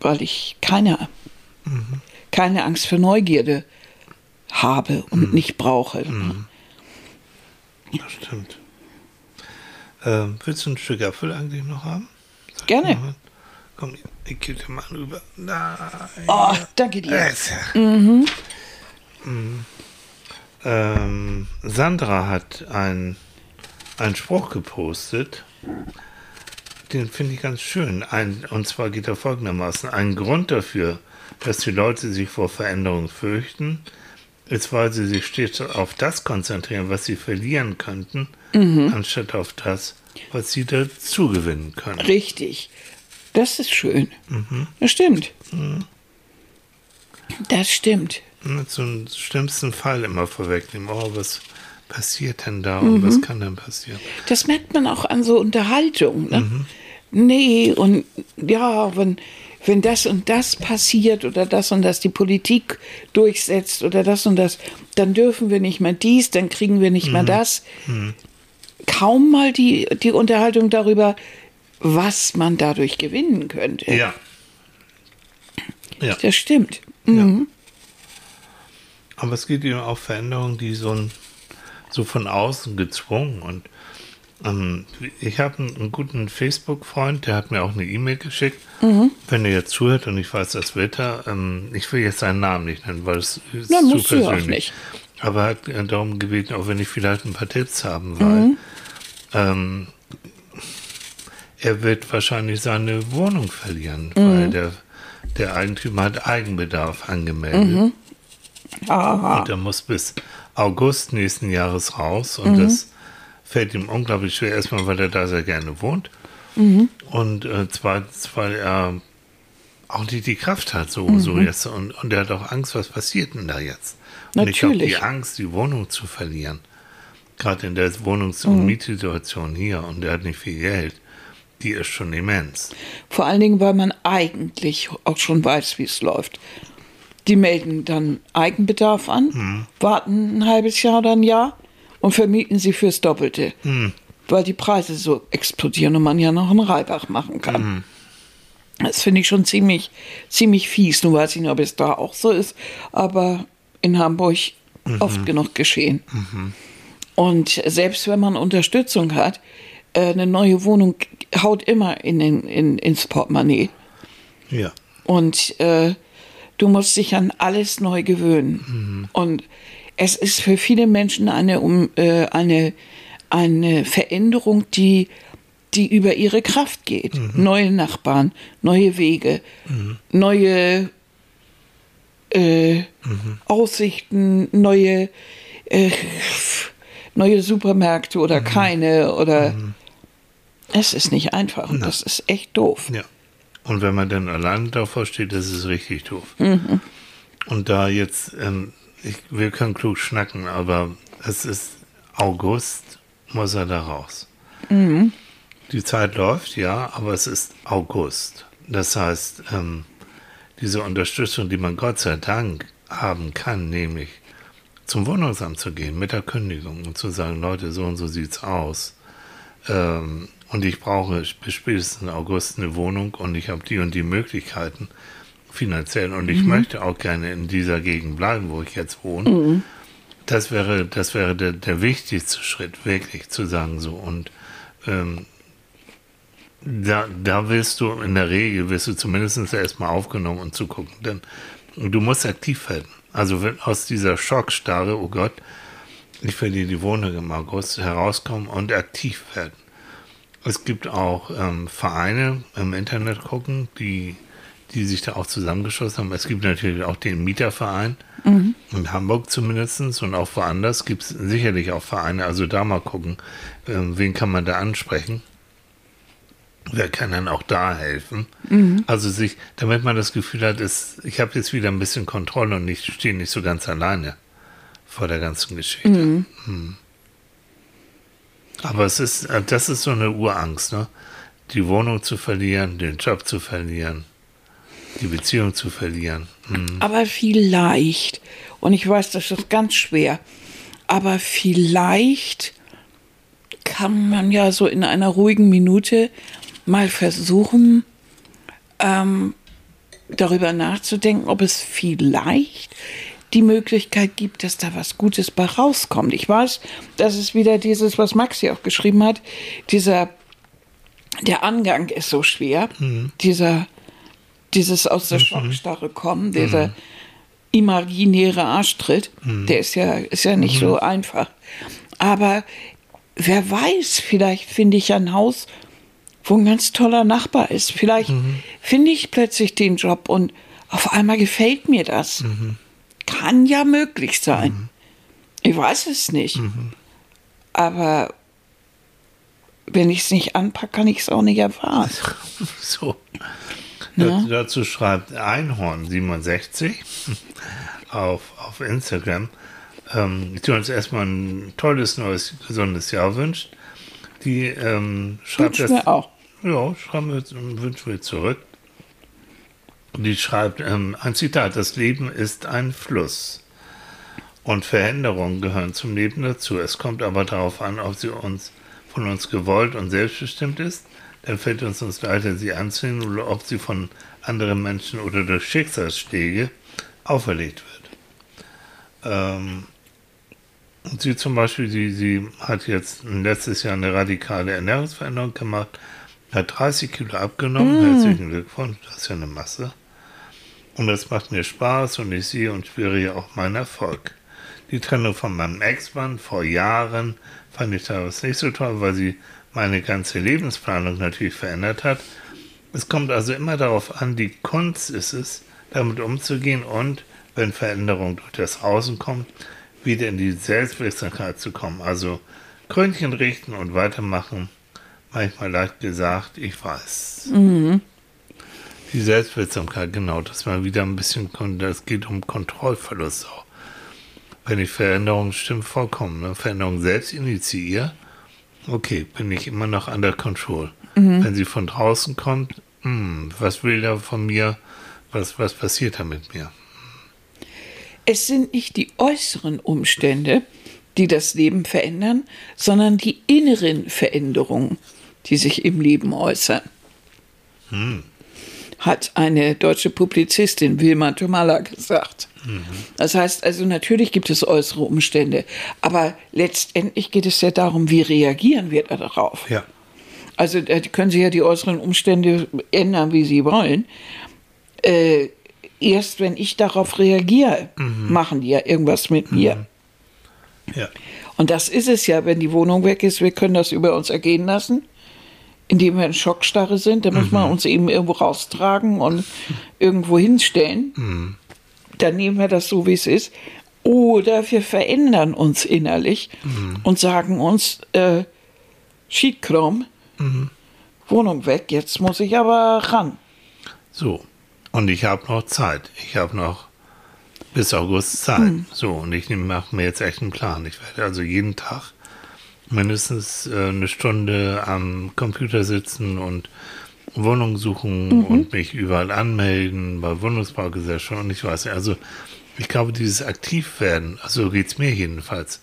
weil ich keine, keine Angst für Neugierde habe und nicht brauche. Das stimmt. Ähm, willst du ein Stück Apfel eigentlich noch haben? Sag Gerne. Komm, ich gebe dir mal rüber. Nein. Oh, danke dir. Yes. Mhm. Ähm, Sandra hat ein- einen Spruch gepostet. Den finde ich ganz schön. Ein, und zwar geht er folgendermaßen. Ein Grund dafür, dass die Leute sich vor Veränderungen fürchten, ist, weil sie sich stets auf das konzentrieren, was sie verlieren könnten, anstatt auf das, was sie dazu gewinnen können. Richtig. Das ist schön. Das stimmt. Das stimmt. Einem schlimmsten Fall immer vorwegnehmen. Oh, was passiert denn da und was kann denn passieren? Das merkt man auch an so Unterhaltung. Ne? Nee, und ja, wenn, wenn das und das passiert oder das und das die Politik durchsetzt oder das und das, dann dürfen wir nicht mehr dies, dann kriegen wir nicht mehr das. Kaum mal die, die Unterhaltung darüber, was man dadurch gewinnen könnte. Ja. Ja. Das stimmt. Aber es geht eben auch Veränderungen, die so, ein, so von außen gezwungen und Ähm, ich habe einen, einen, guten Facebook-Freund, der hat mir auch eine E-Mail geschickt. Mhm. Wenn er jetzt zuhört und ich weiß, das wird er, ähm, ich will jetzt seinen Namen nicht nennen, weil es ist Na, zu persönlich. Aber er hat äh, darum gebeten, auch wenn ich vielleicht ein paar Tipps haben, weil mhm. ähm, er wird wahrscheinlich seine Wohnung verlieren, mhm. weil der, der Eigentümer hat Eigenbedarf angemeldet. Mhm. Und er muss bis August nächsten Jahres raus und mhm. das fällt ihm unglaublich schwer. Erstmal, weil er da sehr gerne wohnt mhm. und äh, zweitens, weil er auch nicht die Kraft hat, so, mhm. so jetzt. Und, und er hat auch Angst, was passiert denn da jetzt? Und Natürlich. ich habe die Angst, die Wohnung zu verlieren. Gerade in der Wohnungs- und mhm. Mietsituation hier und er hat nicht viel Geld. Die ist schon immens. Vor allen Dingen, weil man eigentlich auch schon weiß, wie es läuft. Die melden dann Eigenbedarf an, mhm. warten ein halbes Jahr oder ein Jahr und vermieten sie fürs Doppelte. Mhm. Weil die Preise so explodieren und man ja noch einen Reibach machen kann. Mhm. Das finde ich schon ziemlich, ziemlich fies. Nun weiß ich nicht, ob es da auch so ist, aber in Hamburg mhm. oft genug geschehen. Mhm. Und selbst wenn man Unterstützung hat, äh, eine neue Wohnung haut immer in, in, in, ins Portemonnaie. Ja. Und äh, du musst dich an alles neu gewöhnen. Mhm. Und es ist für viele Menschen eine, um, äh, eine, eine Veränderung, die, die über ihre Kraft geht. Mhm. Neue Nachbarn, neue Wege, mhm. neue äh, mhm. Aussichten, neue, äh, neue Supermärkte oder mhm. keine oder mhm. es ist nicht einfach und das ist echt doof. Ja. Und wenn man dann allein davor steht, das ist richtig doof. Mhm. Und da jetzt ähm, ich, wir können klug schnacken, aber es ist August, muss er da raus. Mhm. Die Zeit läuft, ja, aber es ist August. Das heißt, ähm, diese Unterstützung, die man Gott sei Dank haben kann, nämlich zum Wohnungsamt zu gehen mit der Kündigung und zu sagen, Leute, so und so sieht's aus. Ähm, und ich brauche bis spätestens August eine Wohnung und ich habe die und die Möglichkeiten finanziell und ich mhm. möchte auch gerne in dieser Gegend bleiben, wo ich jetzt wohne. Mhm. Das wäre, das wäre der, der wichtigste Schritt, wirklich zu sagen so. Und ähm, da, da willst du in der Regel, wirst du zumindest erstmal aufgenommen und zu gucken. Denn du musst aktiv werden. Also wenn aus dieser Schockstarre, oh Gott, ich verliere die Wohnung im August, herauskommen und aktiv werden. Es gibt auch ähm, Vereine im Internet gucken, die die sich da auch zusammengeschlossen haben. Es gibt natürlich auch den Mieterverein, mhm. in Hamburg zumindest und auch woanders gibt es sicherlich auch Vereine. Also da mal gucken, äh, wen kann man da ansprechen. Wer kann dann auch da helfen? Mhm. Also sich, damit man das Gefühl hat, ist, ich habe jetzt wieder ein bisschen Kontrolle und ich stehe nicht so ganz alleine vor der ganzen Geschichte. Mhm. Aber es ist, äh, das ist so eine Urangst, ne? Die Wohnung zu verlieren, den Job zu verlieren die Beziehung zu verlieren. Mhm. Aber vielleicht, und ich weiß, das ist ganz schwer, aber vielleicht kann man ja so in einer ruhigen Minute mal versuchen, ähm, darüber nachzudenken, ob es vielleicht die Möglichkeit gibt, dass da was Gutes bei rauskommt. Ich weiß, das ist wieder dieses, was Maxi auch geschrieben hat, dieser, der Angang ist so schwer, mhm. dieser dieses aus der mhm. Schockstarre kommen, dieser mhm. imaginäre Arschtritt, mhm. der ist ja, ist ja nicht so einfach. Aber wer weiß, vielleicht finde ich ein Haus, wo ein ganz toller Nachbar ist. Vielleicht mhm. finde ich plötzlich den Job und auf einmal gefällt mir das. Mhm. Kann ja möglich sein. Mhm. Ich weiß es nicht. Aber wenn ich es nicht anpacke, kann ich es auch nicht erfahren. So. Ja. Dazu schreibt Einhorn67 auf, auf Instagram, ähm, die uns erstmal ein tolles, neues, gesundes Jahr wünscht. Die ähm, schreibt das. auch. Ja, schreiben wir, wünschen wir zurück. Die schreibt ähm, ein Zitat: Das Leben ist ein Fluss. Und Veränderungen gehören zum Leben dazu. Es kommt aber darauf an, ob sie uns von uns gewollt und selbstbestimmt ist dann fällt uns uns leichter, sie anzunehmen oder ob sie von anderen Menschen oder durch Schicksalsschläge auferlegt wird. Ähm, Und sie zum Beispiel, sie, sie hat jetzt letztes Jahr eine radikale Ernährungsveränderung gemacht, hat 30 Kilo abgenommen. Mm. Herzlichen Glückwunsch, das ist ja eine Masse. Und das macht mir Spaß und ich sehe und spüre ja auch meinen Erfolg. Die Trennung von meinem Ex-Mann vor Jahren fand ich daraus nicht so toll, weil sie meine ganze Lebensplanung natürlich verändert hat. Es kommt also immer darauf an, die Kunst ist es, damit umzugehen und, wenn Veränderung durch das Außen kommt, wieder in die Selbstwirksamkeit zu kommen. Also Krönchen richten und weitermachen. Manchmal leicht gesagt, ich weiß. Mhm. Die Selbstwirksamkeit, genau, dass man wieder ein bisschen, das geht um Kontrollverlust auch. Wenn ich Veränderung stimmt vollkommen, ne? Veränderung selbst initiiere, okay, bin ich immer noch under control. Mhm. Wenn sie von draußen kommt, mh, hm, was will er von mir? Was, was passiert da mit mir? Es sind nicht die äußeren Umstände, die das Leben verändern, sondern die inneren Veränderungen, die sich im Leben äußern. Hm. Hat eine deutsche Publizistin Wilma Tomala gesagt. Das heißt also, natürlich gibt es äußere Umstände, aber letztendlich geht es ja darum, wie reagieren wir darauf. Ja. Also da können Sie ja die äußeren Umstände ändern, wie Sie wollen. Äh, erst wenn ich darauf reagiere, mhm. machen die ja irgendwas mit mir. Mhm. Ja. Und das ist es ja, wenn die Wohnung weg ist, wir können das über uns ergehen lassen, indem wir in Schockstarre sind. Da mhm. müssen wir uns eben irgendwo raustragen und irgendwo hinstellen. Mhm dann nehmen wir das so, wie es ist. Oder wir verändern uns innerlich mhm. und sagen uns, äh, Schiedkrom, mhm. Wohnung weg, jetzt muss ich aber ran. So, und ich habe noch Zeit. Ich habe noch bis August Zeit. Mhm. So, und ich mache mir jetzt echt einen Plan. Ich werde also jeden Tag mindestens äh, eine Stunde am Computer sitzen und Wohnung suchen mhm. und mich überall anmelden bei Wohnungsbaugesellschaften und ich weiß nicht. Also ich glaube, dieses Aktivwerden, also geht es mir jedenfalls,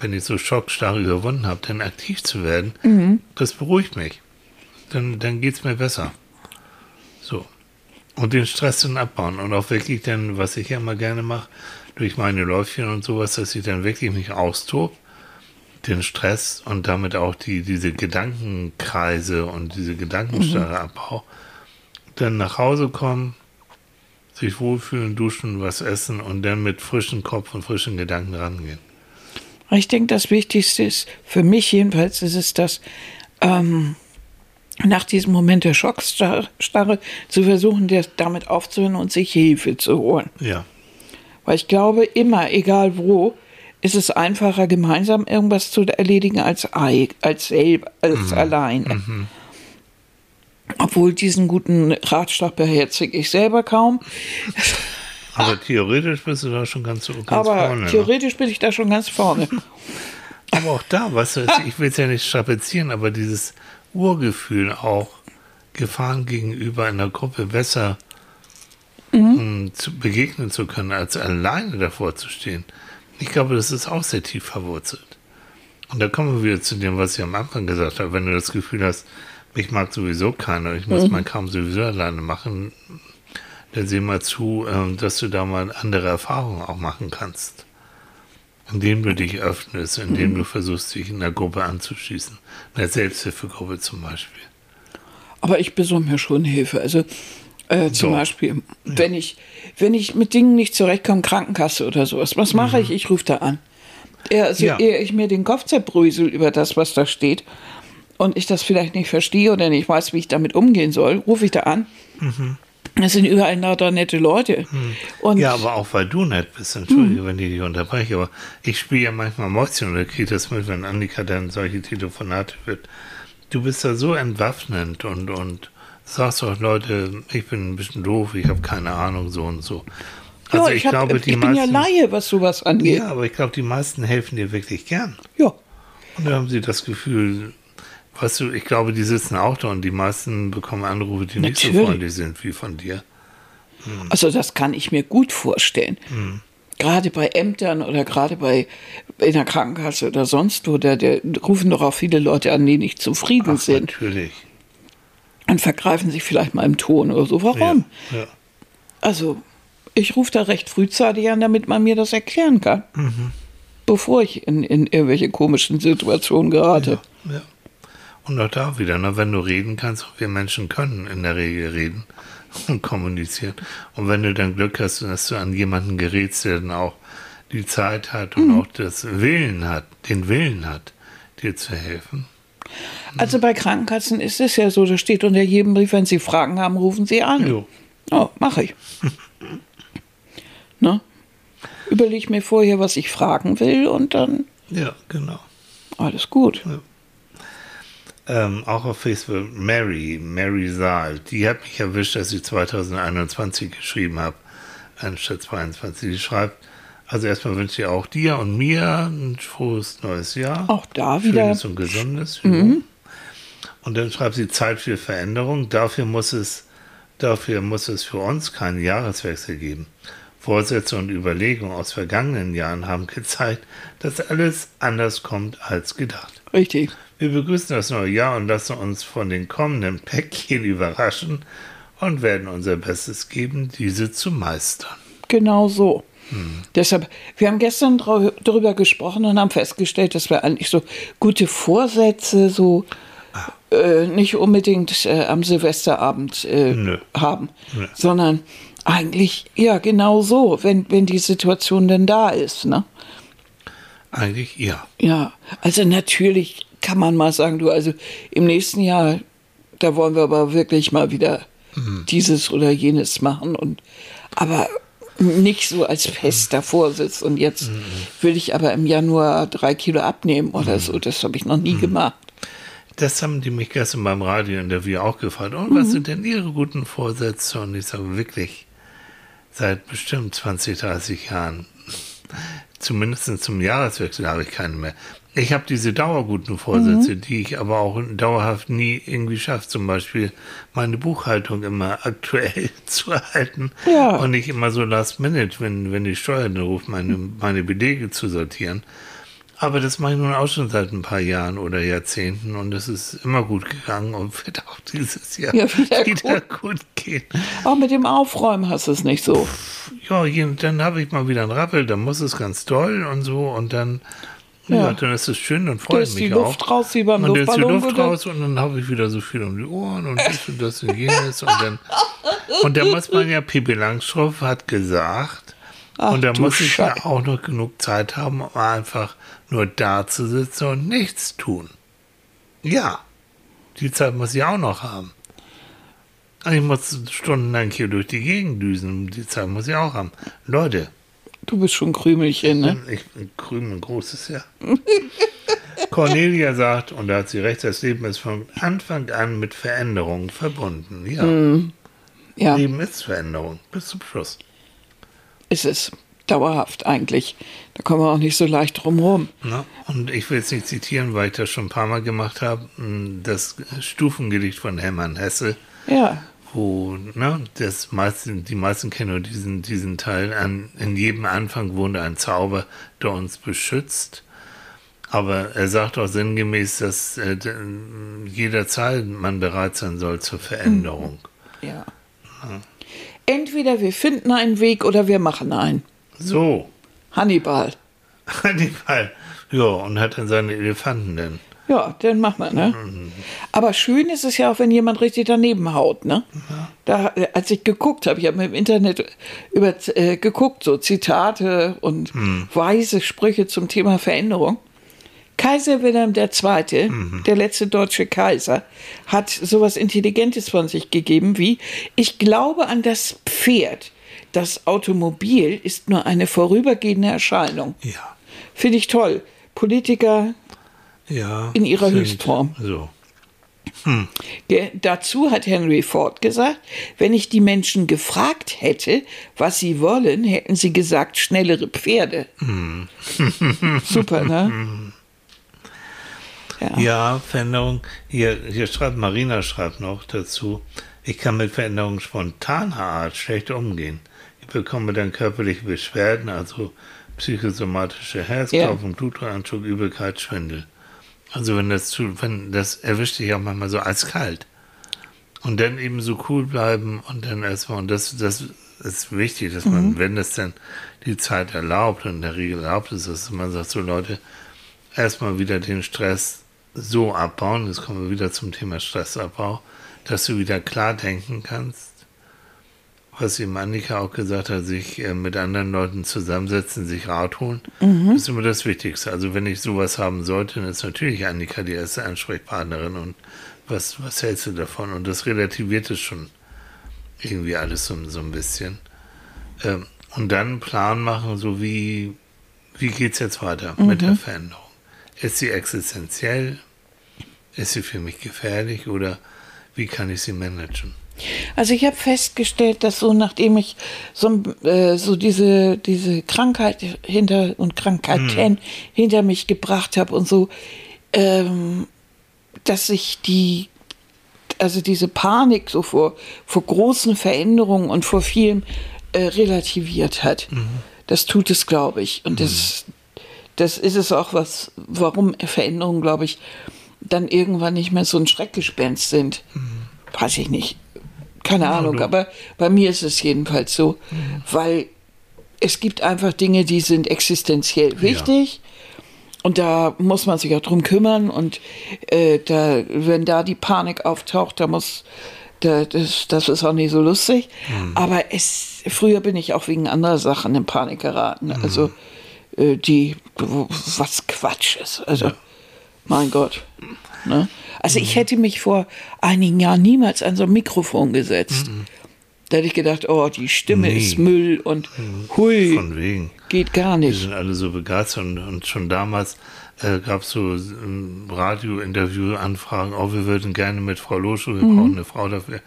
wenn ich so schockstarre überwunden habe, dann aktiv zu werden, mhm. das beruhigt mich. Dann, dann geht es mir besser. So. Und den Stress dann abbauen und auch wirklich dann, was ich ja immer gerne mache, durch meine Läufchen und sowas, dass ich dann wirklich mich austobe den Stress und damit auch die, diese Gedankenkreise und diese Gedankenstarre mhm. abbau. Dann nach Hause kommen, sich wohlfühlen, duschen, was essen und dann mit frischem Kopf und frischen Gedanken rangehen. Ich denke, das Wichtigste ist, für mich jedenfalls, ist es das, ähm, nach diesem Moment der Schockstarre zu versuchen, damit aufzuhören und sich Hilfe zu holen. Ja. Weil ich glaube, immer, egal wo, ist es einfacher, gemeinsam irgendwas zu erledigen als, als, selber, als mhm. alleine. Mhm. Obwohl diesen guten Ratschlag beherzige ich selber kaum. Aber theoretisch bist du da schon ganz, ganz Aber vorne. Ne? theoretisch ne? bin ich da schon ganz vorne. aber auch da, weißt du, ich will es ja nicht strapazieren, aber dieses Urgefühl auch, Gefahren gegenüber einer Gruppe besser mhm. um, zu begegnen zu können, als alleine davor zu stehen. Ich glaube, das ist auch sehr tief verwurzelt. Und da kommen wir wieder zu dem, was ich am Anfang gesagt habe. Wenn du das Gefühl hast, mich mag sowieso keiner, ich muss mhm. meinen Kram sowieso alleine machen, dann sieh mal zu, ähm, dass du da mal andere Erfahrungen auch machen kannst. Indem du dich öffnest, indem mhm. du versuchst, dich in der Gruppe anzuschließen. In der Selbsthilfegruppe zum Beispiel. Aber ich besorge mir schon Hilfe. Also äh, zum so. Beispiel, wenn ja. ich, wenn ich mit Dingen nicht zurechtkomme, Krankenkasse oder sowas, was mache mhm. ich? Ich rufe da an. Also ja. ehe ich mir den Kopf zerbrösel über das, was da steht, und ich das vielleicht nicht verstehe oder nicht weiß, wie ich damit umgehen soll, rufe ich da an. Mhm. Es sind überall lauter nette Leute. Und ja, aber auch weil du nett bist. Entschuldige, mhm. wenn ich dich unterbreche, aber ich spiele ja manchmal Mäuschen oder kriege das mit, wenn Annika dann solche Telefonate wird. Du bist da so entwaffnend und, und sagst doch, Leute, ich bin ein bisschen doof, ich habe keine Ahnung, so und so. Also ja, ich, ich hab, glaube, die ich bin meisten, ja Laie, was sowas angeht. Ja, aber ich glaube, die meisten helfen dir wirklich gern. Ja. Und da haben sie das Gefühl, weißt du, ich glaube, die sitzen auch da und die meisten bekommen Anrufe, die Natürlich. nicht so freundlich sind wie von dir. Hm. Also das kann ich mir gut vorstellen. Hm. Gerade bei Ämtern oder gerade bei in der Krankenkasse oder sonst wo, da, da rufen doch auch viele Leute an, die nicht zufrieden Ach, sind. Natürlich und vergreifen sich vielleicht mal im Ton oder so. Warum? Ja, ja. Also, ich rufe da recht frühzeitig an, damit man mir das erklären kann. Mhm. bevor ich in, in irgendwelche komischen Situationen gerate. Ja, ja. Und auch da wieder, ne, wenn du reden kannst, wir Menschen können in der Regel reden und kommunizieren. Und wenn du dann Glück hast, dass du an jemanden gerätst, der dann auch die Zeit hat und auch das Willen hat, den Willen hat, dir zu helfen. Also bei Krankenkassen ist es ja so, da steht unter jedem Brief, wenn Sie Fragen haben, rufen Sie an. Jo. Oh, mache ich. ne? Überleg mir vorher, was ich fragen will und dann Ja, genau. alles gut. Ähm, auch auf Facebook, Mary, Mary Saal, die hat mich erwischt, dass ich 2021 geschrieben habe, anstatt 22. Die schreibt, also erstmal wünsche ich auch dir und mir ein frohes neues Jahr. Auch da wieder. Schönes und gesundes. ja. Und dann schreibt sie Zeit für Veränderung. Dafür muss es, dafür muss es für uns keinen Jahreswechsel geben. Vorsätze und Überlegungen aus vergangenen Jahren haben gezeigt, dass alles anders kommt als gedacht. Richtig. Wir begrüßen das neue Jahr und lassen uns von den kommenden Päckchen überraschen und werden unser Bestes geben, diese zu meistern. Genau so. Deshalb, wir haben gestern darüber gesprochen und haben festgestellt, dass wir eigentlich so gute Vorsätze so äh, nicht unbedingt äh, am Silvesterabend äh, Nö. haben, Nö. sondern eigentlich, ja, genau so, wenn, wenn die Situation denn da ist. Ne? Eigentlich ja. Ja, also natürlich kann man mal sagen, du, also im nächsten Jahr, da wollen wir aber wirklich mal wieder dieses oder jenes machen und aber nicht so als fester Vorsitz und jetzt will ich aber im Januar drei Kilo abnehmen oder so, das habe ich noch nie gemacht. Das haben die mich gestern beim Radiointerview auch gefragt. Und was sind denn Ihre guten Vorsätze? Und ich sage wirklich, seit bestimmt 20, 30 Jahren, zumindest zum Jahreswechsel habe ich keine mehr. Ich habe diese dauerguten Vorsätze, die ich aber auch dauerhaft nie irgendwie schaffe. Zum Beispiel meine Buchhaltung immer aktuell zu halten Ja. und nicht immer so last minute, wenn, wenn die Steuer ruft, meine, meine Belege zu sortieren. Aber das mache ich nun auch schon seit ein paar Jahren oder Jahrzehnten und es ist immer gut gegangen und wird auch dieses Jahr Ja, wieder wieder gut gehen. Auch mit dem Aufräumen hast du es nicht so. Ja, dann habe ich mal wieder einen Rappel, dann muss es ganz doll und so und dann, ja, Ja. dann ist es schön und Da freut ist die mich Luft auch. raus wie beim und dann ist die Luftballon. Luft raus und dann habe ich wieder so viel um die Ohren und das und das und jenes und dann und da muss man ja, Pippi Langstrumpf hat gesagt, Ach, und da muss ich ja auch noch genug Zeit haben, um einfach nur da zu sitzen und nichts tun. Ja, die Zeit muss ich auch noch haben. Ich muss stundenlang hier durch die Gegend düsen, die Zeit muss ich auch haben. Leute, Du bist schon Krümelchen, ne? ich bin ein großes Jahr. Cornelia sagt, und da hat sie recht, das Leben ist von Anfang an mit Veränderungen verbunden. Ja, Ja, Leben ist Veränderung, bis zum Schluss. ist es. Dauerhaft eigentlich. Da kommen wir auch nicht so leicht drum rum. Na, und ich will es nicht zitieren, weil ich das schon ein paar Mal gemacht habe, m, das Stufengedicht von Hermann Hesse, Ja, wo ne, das meisten, die meisten kennen nur diesen, diesen Teil, an, in jedem Anfang wohnt ein Zauber, der uns beschützt. Aber er sagt auch sinngemäß, dass äh, jederzeit man bereit sein soll zur Veränderung. ja. Entweder wir finden einen Weg oder wir machen einen. So, Hannibal. Hannibal. Ja, und hat dann seine Elefanten denn. Ja, dann machen wir, ne? Aber schön ist es ja auch, wenn jemand richtig daneben haut, ne? Da, äh, als ich geguckt habe, ich habe im Internet über äh, geguckt, so Zitate und weise Sprüche zum Thema Veränderung. Kaiser Wilhelm II., der letzte deutsche Kaiser, hat sowas Intelligentes von sich gegeben wie, ich glaube an das Pferd. Das Automobil ist nur eine vorübergehende Erscheinung. Ja. Finde ich toll. Politiker Ja. In ihrer sind- Höchstform. So. Ge- Dazu hat Henry Ford gesagt, wenn ich die Menschen gefragt hätte, was sie wollen, hätten sie gesagt, schnellere Pferde. Super, ne? Ja. Ja, Veränderung. Hier, hier schreibt Marina schreibt noch dazu, ich kann mit Veränderungen spontaner Art schlecht umgehen. Bekomme dann körperliche Beschwerden, also psychosomatische Herzklopfen, Blutdruckanschub, Übelkeit, Schwindel. Also wenn das zu, wenn das erwischt dich auch manchmal so eiskalt. Und dann eben so cool bleiben und dann erstmal, und das, das ist wichtig, dass man, mhm. wenn es denn die Zeit erlaubt, und in der Regel erlaubt es, dass man sagt, so Leute, erstmal wieder den Stress so abbauen, jetzt kommen wir wieder zum Thema Stressabbau, dass du wieder klar denken kannst, was ihm Annika auch gesagt hat, sich äh, mit anderen Leuten zusammensetzen, sich Rat holen, mhm. ist immer das Wichtigste. Also wenn ich sowas haben sollte, dann ist natürlich Annika die erste Ansprechpartnerin und was, was hältst du davon? Und das relativiert es schon irgendwie alles so, so ein bisschen. Ähm, und dann einen Plan machen, so wie, wie geht es jetzt weiter mhm. mit der Veränderung? Ist sie existenziell? Ist sie für mich gefährlich oder wie kann ich sie managen? Also ich habe festgestellt, dass so nachdem ich so, äh, so diese, diese Krankheit hinter und Krankheiten mhm. hinter mich gebracht habe und so, ähm, dass ich die, also diese Panik so vor, vor großen Veränderungen und vor vielem äh, relativiert hat. Mhm. Das tut es, glaube ich. Und mhm. das, das ist es auch, was, warum Veränderungen, glaube ich, dann irgendwann nicht mehr so ein Schreckgespenst sind. Mhm. Weiß ich nicht. Keine Ahnung, aber bei mir ist es jedenfalls so, mhm. weil es gibt einfach Dinge, die sind existenziell wichtig. Ja. Und da muss man sich auch drum kümmern. Und äh, da, wenn da die Panik auftaucht, da muss, da, das, das ist auch nicht so lustig. Mhm. Aber es, früher bin ich auch wegen anderer Sachen in Panik geraten. Mhm. Also äh, die, was Quatsch ist. Also, mein Gott. Ne? Also ich mhm. hätte mich vor einigen Jahren niemals an so ein Mikrofon gesetzt. Mhm. Da hätte ich gedacht, oh, die Stimme nee. ist Müll und mhm. hui, Von wegen. geht gar nicht. Die sind alle so begeistert und, und schon damals äh, gab es so ähm, Radio-Interview-Anfragen, oh, wir würden gerne mit Frau Losche, wir mhm. brauchen eine Frau dafür.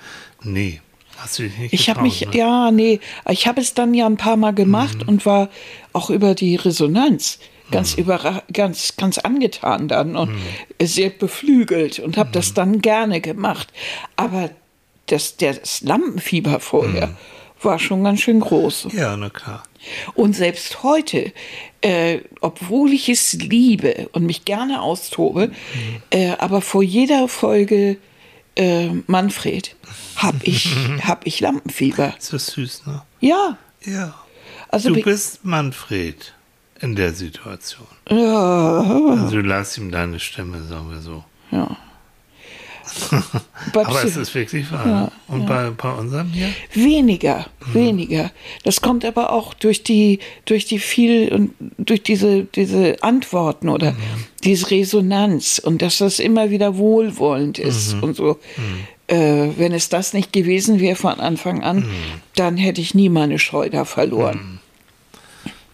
Nee, Hast du dich nicht Ich habe mich, ne? ja, nee, ich habe es dann ja ein paar Mal gemacht mhm. und war auch über die Resonanz ganz mhm. über ganz ganz angetan dann und mhm. sehr beflügelt und habe mhm. das dann gerne gemacht. Aber das, das Lampenfieber vorher mhm. war schon ganz schön groß. Ja, na klar. Und selbst heute, äh, obwohl ich es liebe und mich gerne austobe, mhm. äh, aber vor jeder Folge äh, Manfred habe ich, hab ich Lampenfieber. Ist das süß, ne? Ja. Ja. Also du bist Manfred in der Situation. Ja. Also lass ihm deine Stimme, sagen wir so. Ja. Aber es ist wirklich wahr. Ja, und ja. Bei, bei unserem hier? Weniger, mhm. weniger. Das kommt aber auch durch die, durch die viel und durch diese, diese Antworten oder mhm. diese Resonanz und dass das immer wieder wohlwollend ist mhm. und so. Mhm. Äh, wenn es das nicht gewesen wäre von Anfang an, mhm. dann hätte ich nie meine Scheu da verloren.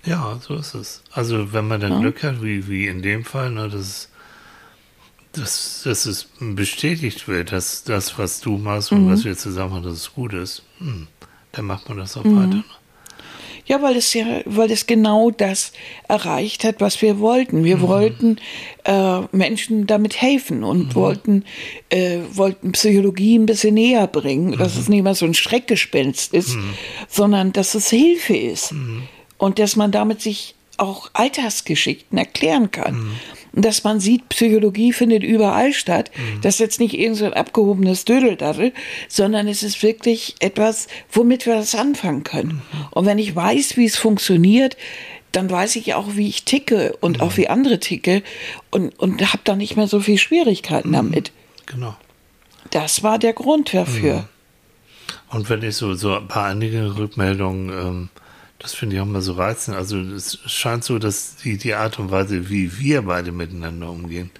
Mhm. Ja, so ist es. Also wenn man dann ja. Glück hat, wie, wie in dem Fall, ne, dass, dass, dass es bestätigt wird, dass das, was du machst und mhm. was wir zusammen machen, dass es gut ist, hm, dann macht man das auch mhm. weiter. Ne? Ja, weil es ja, weil es genau das erreicht hat, was wir wollten. Wir mhm. wollten äh, Menschen damit helfen und mhm. wollten, äh, wollten Psychologie ein bisschen näher bringen, mhm. dass es nicht mehr so ein Schreckgespenst ist, mhm. sondern dass es Hilfe ist. Und dass man damit sich auch Alltagsgeschichten erklären kann. Mhm. Und dass man sieht, Psychologie findet überall statt. Mhm. Das ist jetzt nicht irgend so abgehobenes Dödeldaddel, sondern es ist wirklich etwas, womit wir das anfangen können. Mhm. Und wenn ich weiß, wie es funktioniert, dann weiß ich auch, wie ich ticke und auch mhm. wie andere ticke und, und habe da nicht mehr so viel Schwierigkeiten mhm. damit. Genau. Das war der Grund dafür. Mhm. Und wenn ich so, so ein paar einige Rückmeldungen ähm, das finde ich auch mal so reizend. Also es scheint so, dass die, die Art und Weise, wie wir beide miteinander umgehen,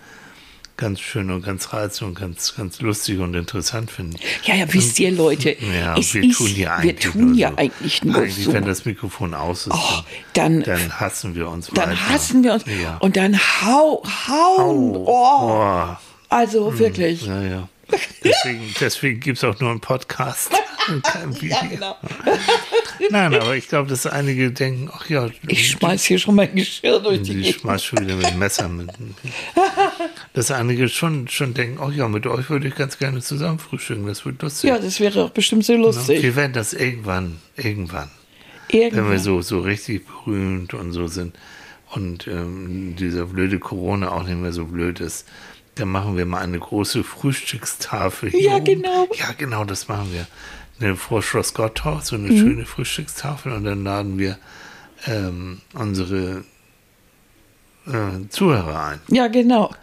ganz schön und ganz reizend und ganz, ganz lustig und interessant finden. Ja, ja, wisst ihr Leute, ja, wir ist, tun ja eigentlich, wir tun ja so. eigentlich nur eigentlich, so. wenn das Mikrofon aus ist, oh, dann, dann hassen wir uns Dann weiter. hassen wir uns ja. und dann hau, hauen. Oh. oh. Also wirklich. Ja, ja. Deswegen, deswegen gibt es auch nur einen Podcast kein Video. Ja, genau. Nein, aber ich glaube, dass einige denken, ach ja. Ich schmeiß hier schon mein Geschirr durch die Ich schmeiß schon wieder mit dem Messer. Mit, dass einige schon, schon denken, ach ja, mit euch würde ich ganz gerne zusammen frühstücken, das wird lustig. Ja, das wäre auch bestimmt sehr lustig. Wir werden das irgendwann, irgendwann, irgendwann. wenn wir so, so richtig berühmt und so sind und ähm, dieser blöde Corona auch nicht mehr so blöd ist, dann machen wir mal eine große Frühstückstafel. ja, genau. Ja, genau, das machen wir. Eine vor Schloss Gottorf, so eine Mhm. schöne Frühstückstafel und dann laden wir ähm, unsere äh, Zuhörer ein, Ja, genau.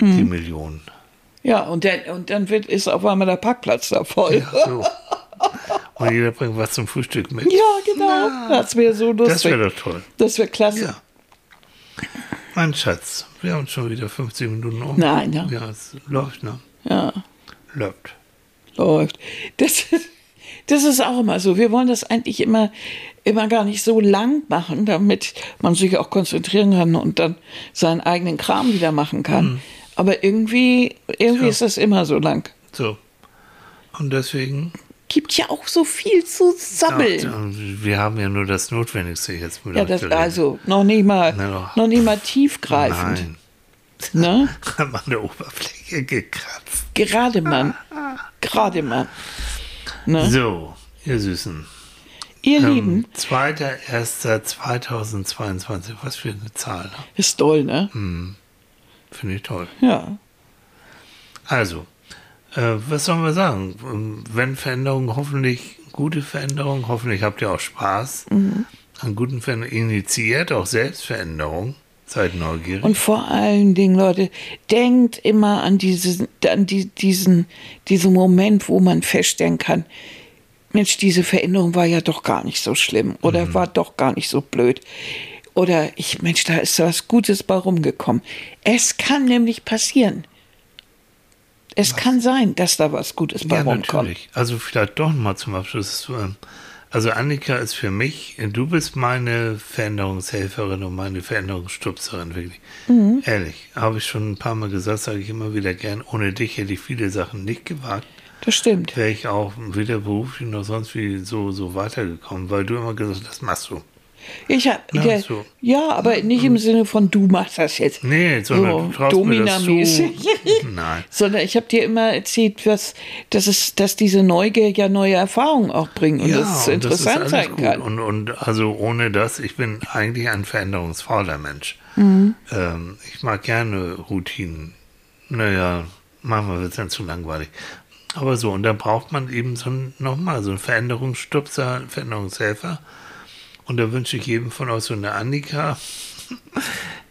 Mhm. die Millionen. Ja, und dann, und dann wird, ist auf einmal der Parkplatz da voll. Ja, so. Und jeder bringt was zum Frühstück mit. Ja, genau. Das wäre so lustig. das wäre doch toll. Das wäre klasse. Ja. Mein Schatz, wir haben schon wieder 50 Minuten um. Nein, ja. Ja, es läuft, ne? Ja, Läuft. läuft. Das, das ist auch immer so. Wir wollen das eigentlich immer, immer gar nicht so lang machen, damit man sich auch konzentrieren kann und dann seinen eigenen Kram wieder machen kann. Aber irgendwie, irgendwie Tja. ist das immer so lang. So. Und deswegen, Gibt ja auch so viel zu sammeln. ja, wir haben ja nur das Notwendigste jetzt Ja, das also noch nicht mal, Na noch nicht mal tiefgreifend. Nein. Ne? Haben an der Oberfläche gekratzt. Gerade Mann. Gerade Mann. Ne? So, ihr Süßen. Ihr Ähm, Lieben, 2.1.2022, was für eine Zahl. Ne? ist toll, ne? Finde ich toll. Ja. Also, äh, was sollen wir sagen? Ähm, Wenn Veränderungen, hoffentlich gute Veränderungen, hoffentlich habt ihr auch Spaß an guten Veränderungen, initiiert auch Selbstveränderung, seid neugierig. Und vor allen Dingen, Leute, denkt immer an, diesen, an die, diesen, diesen Moment, wo man feststellen kann, Mensch, diese Veränderung war ja doch gar nicht so schlimm oder war doch gar nicht so blöd. Oder ich, Mensch, da ist was Gutes bei rumgekommen. Es kann nämlich passieren. Es kann sein, dass da was Gutes bei ja, rumkommt. natürlich. Also vielleicht doch mal zum Abschluss. Also Annika ist für mich, du bist meine Veränderungshelferin und meine Veränderungsstupserin, wirklich. Mhm. Ehrlich, habe ich schon ein paar Mal gesagt, sage ich immer wieder gern, ohne dich hätte ich viele Sachen nicht gewagt. Das stimmt. wäre ich auch weder beruflich noch sonst wie so, so weitergekommen, weil du immer gesagt hast, das machst du. Ich hab, Ja, der, so. ja, aber nicht im Sinne von du machst das jetzt. Nee, sondern So, das. Domina-mäßig. Nein. Sondern ich habe dir immer erzählt, was, dass, es, dass diese Neugier ja neue Erfahrungen auch bringen und dass es und das interessant alles sein gut. kann. Und, und also ohne das, ich bin eigentlich ein veränderungsfauler Mensch. Mhm. Ähm, ich mag gerne Routinen. Naja, manchmal wird es dann zu langweilig. Aber so, und dann braucht man eben so nochmal so einen Veränderungsstupser, einen Veränderungshelfer. Und da wünsche ich jedem von euch so eine Annika,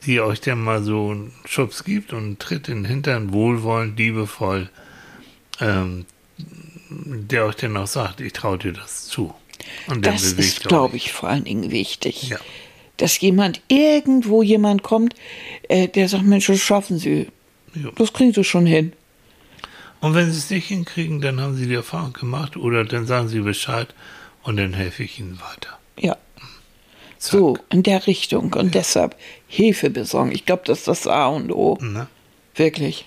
die euch dann mal so einen Schubs gibt und Tritt in den Hintern, wohlwollend, liebevoll, ähm, der euch dann auch sagt, ich traue dir das zu. Und Das ist, glaube ich, vor allen Dingen wichtig. Ja. Dass jemand, irgendwo jemand kommt, äh, der sagt, Mensch, das schaffen Sie. Ja. Das kriegen Sie schon hin. Und wenn sie es nicht hinkriegen, dann haben sie die Erfahrung gemacht oder dann sagen sie Bescheid und dann helfe ich ihnen weiter. Ja. So, in der Richtung. Und deshalb Hilfe besorgen. Ich glaube, das ist das A und O. Ne? Wirklich.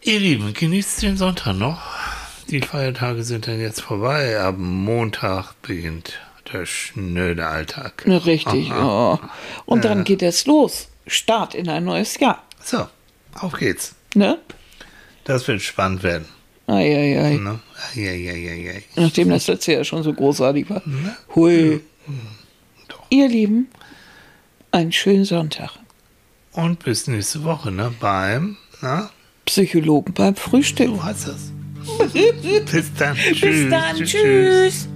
Ihr Lieben, genießt den Sonntag noch. Die Feiertage sind dann jetzt vorbei. Ab Montag beginnt der schnöde Alltag. Na, Richtig. Oh. Und dann geht es los. Start in ein neues Jahr. So, auf geht's. Ne? Das wird spannend werden. Eieiei. Ne? Eieieiei. Nachdem das letzte Jahr schon so großartig war. Hui. Ihr Lieben, einen schönen Sonntag. Und bis nächste Woche, ne? Beim, na? Psychologen beim Frühstück. So heißt das. bis dann. Bis dann. Tschüss.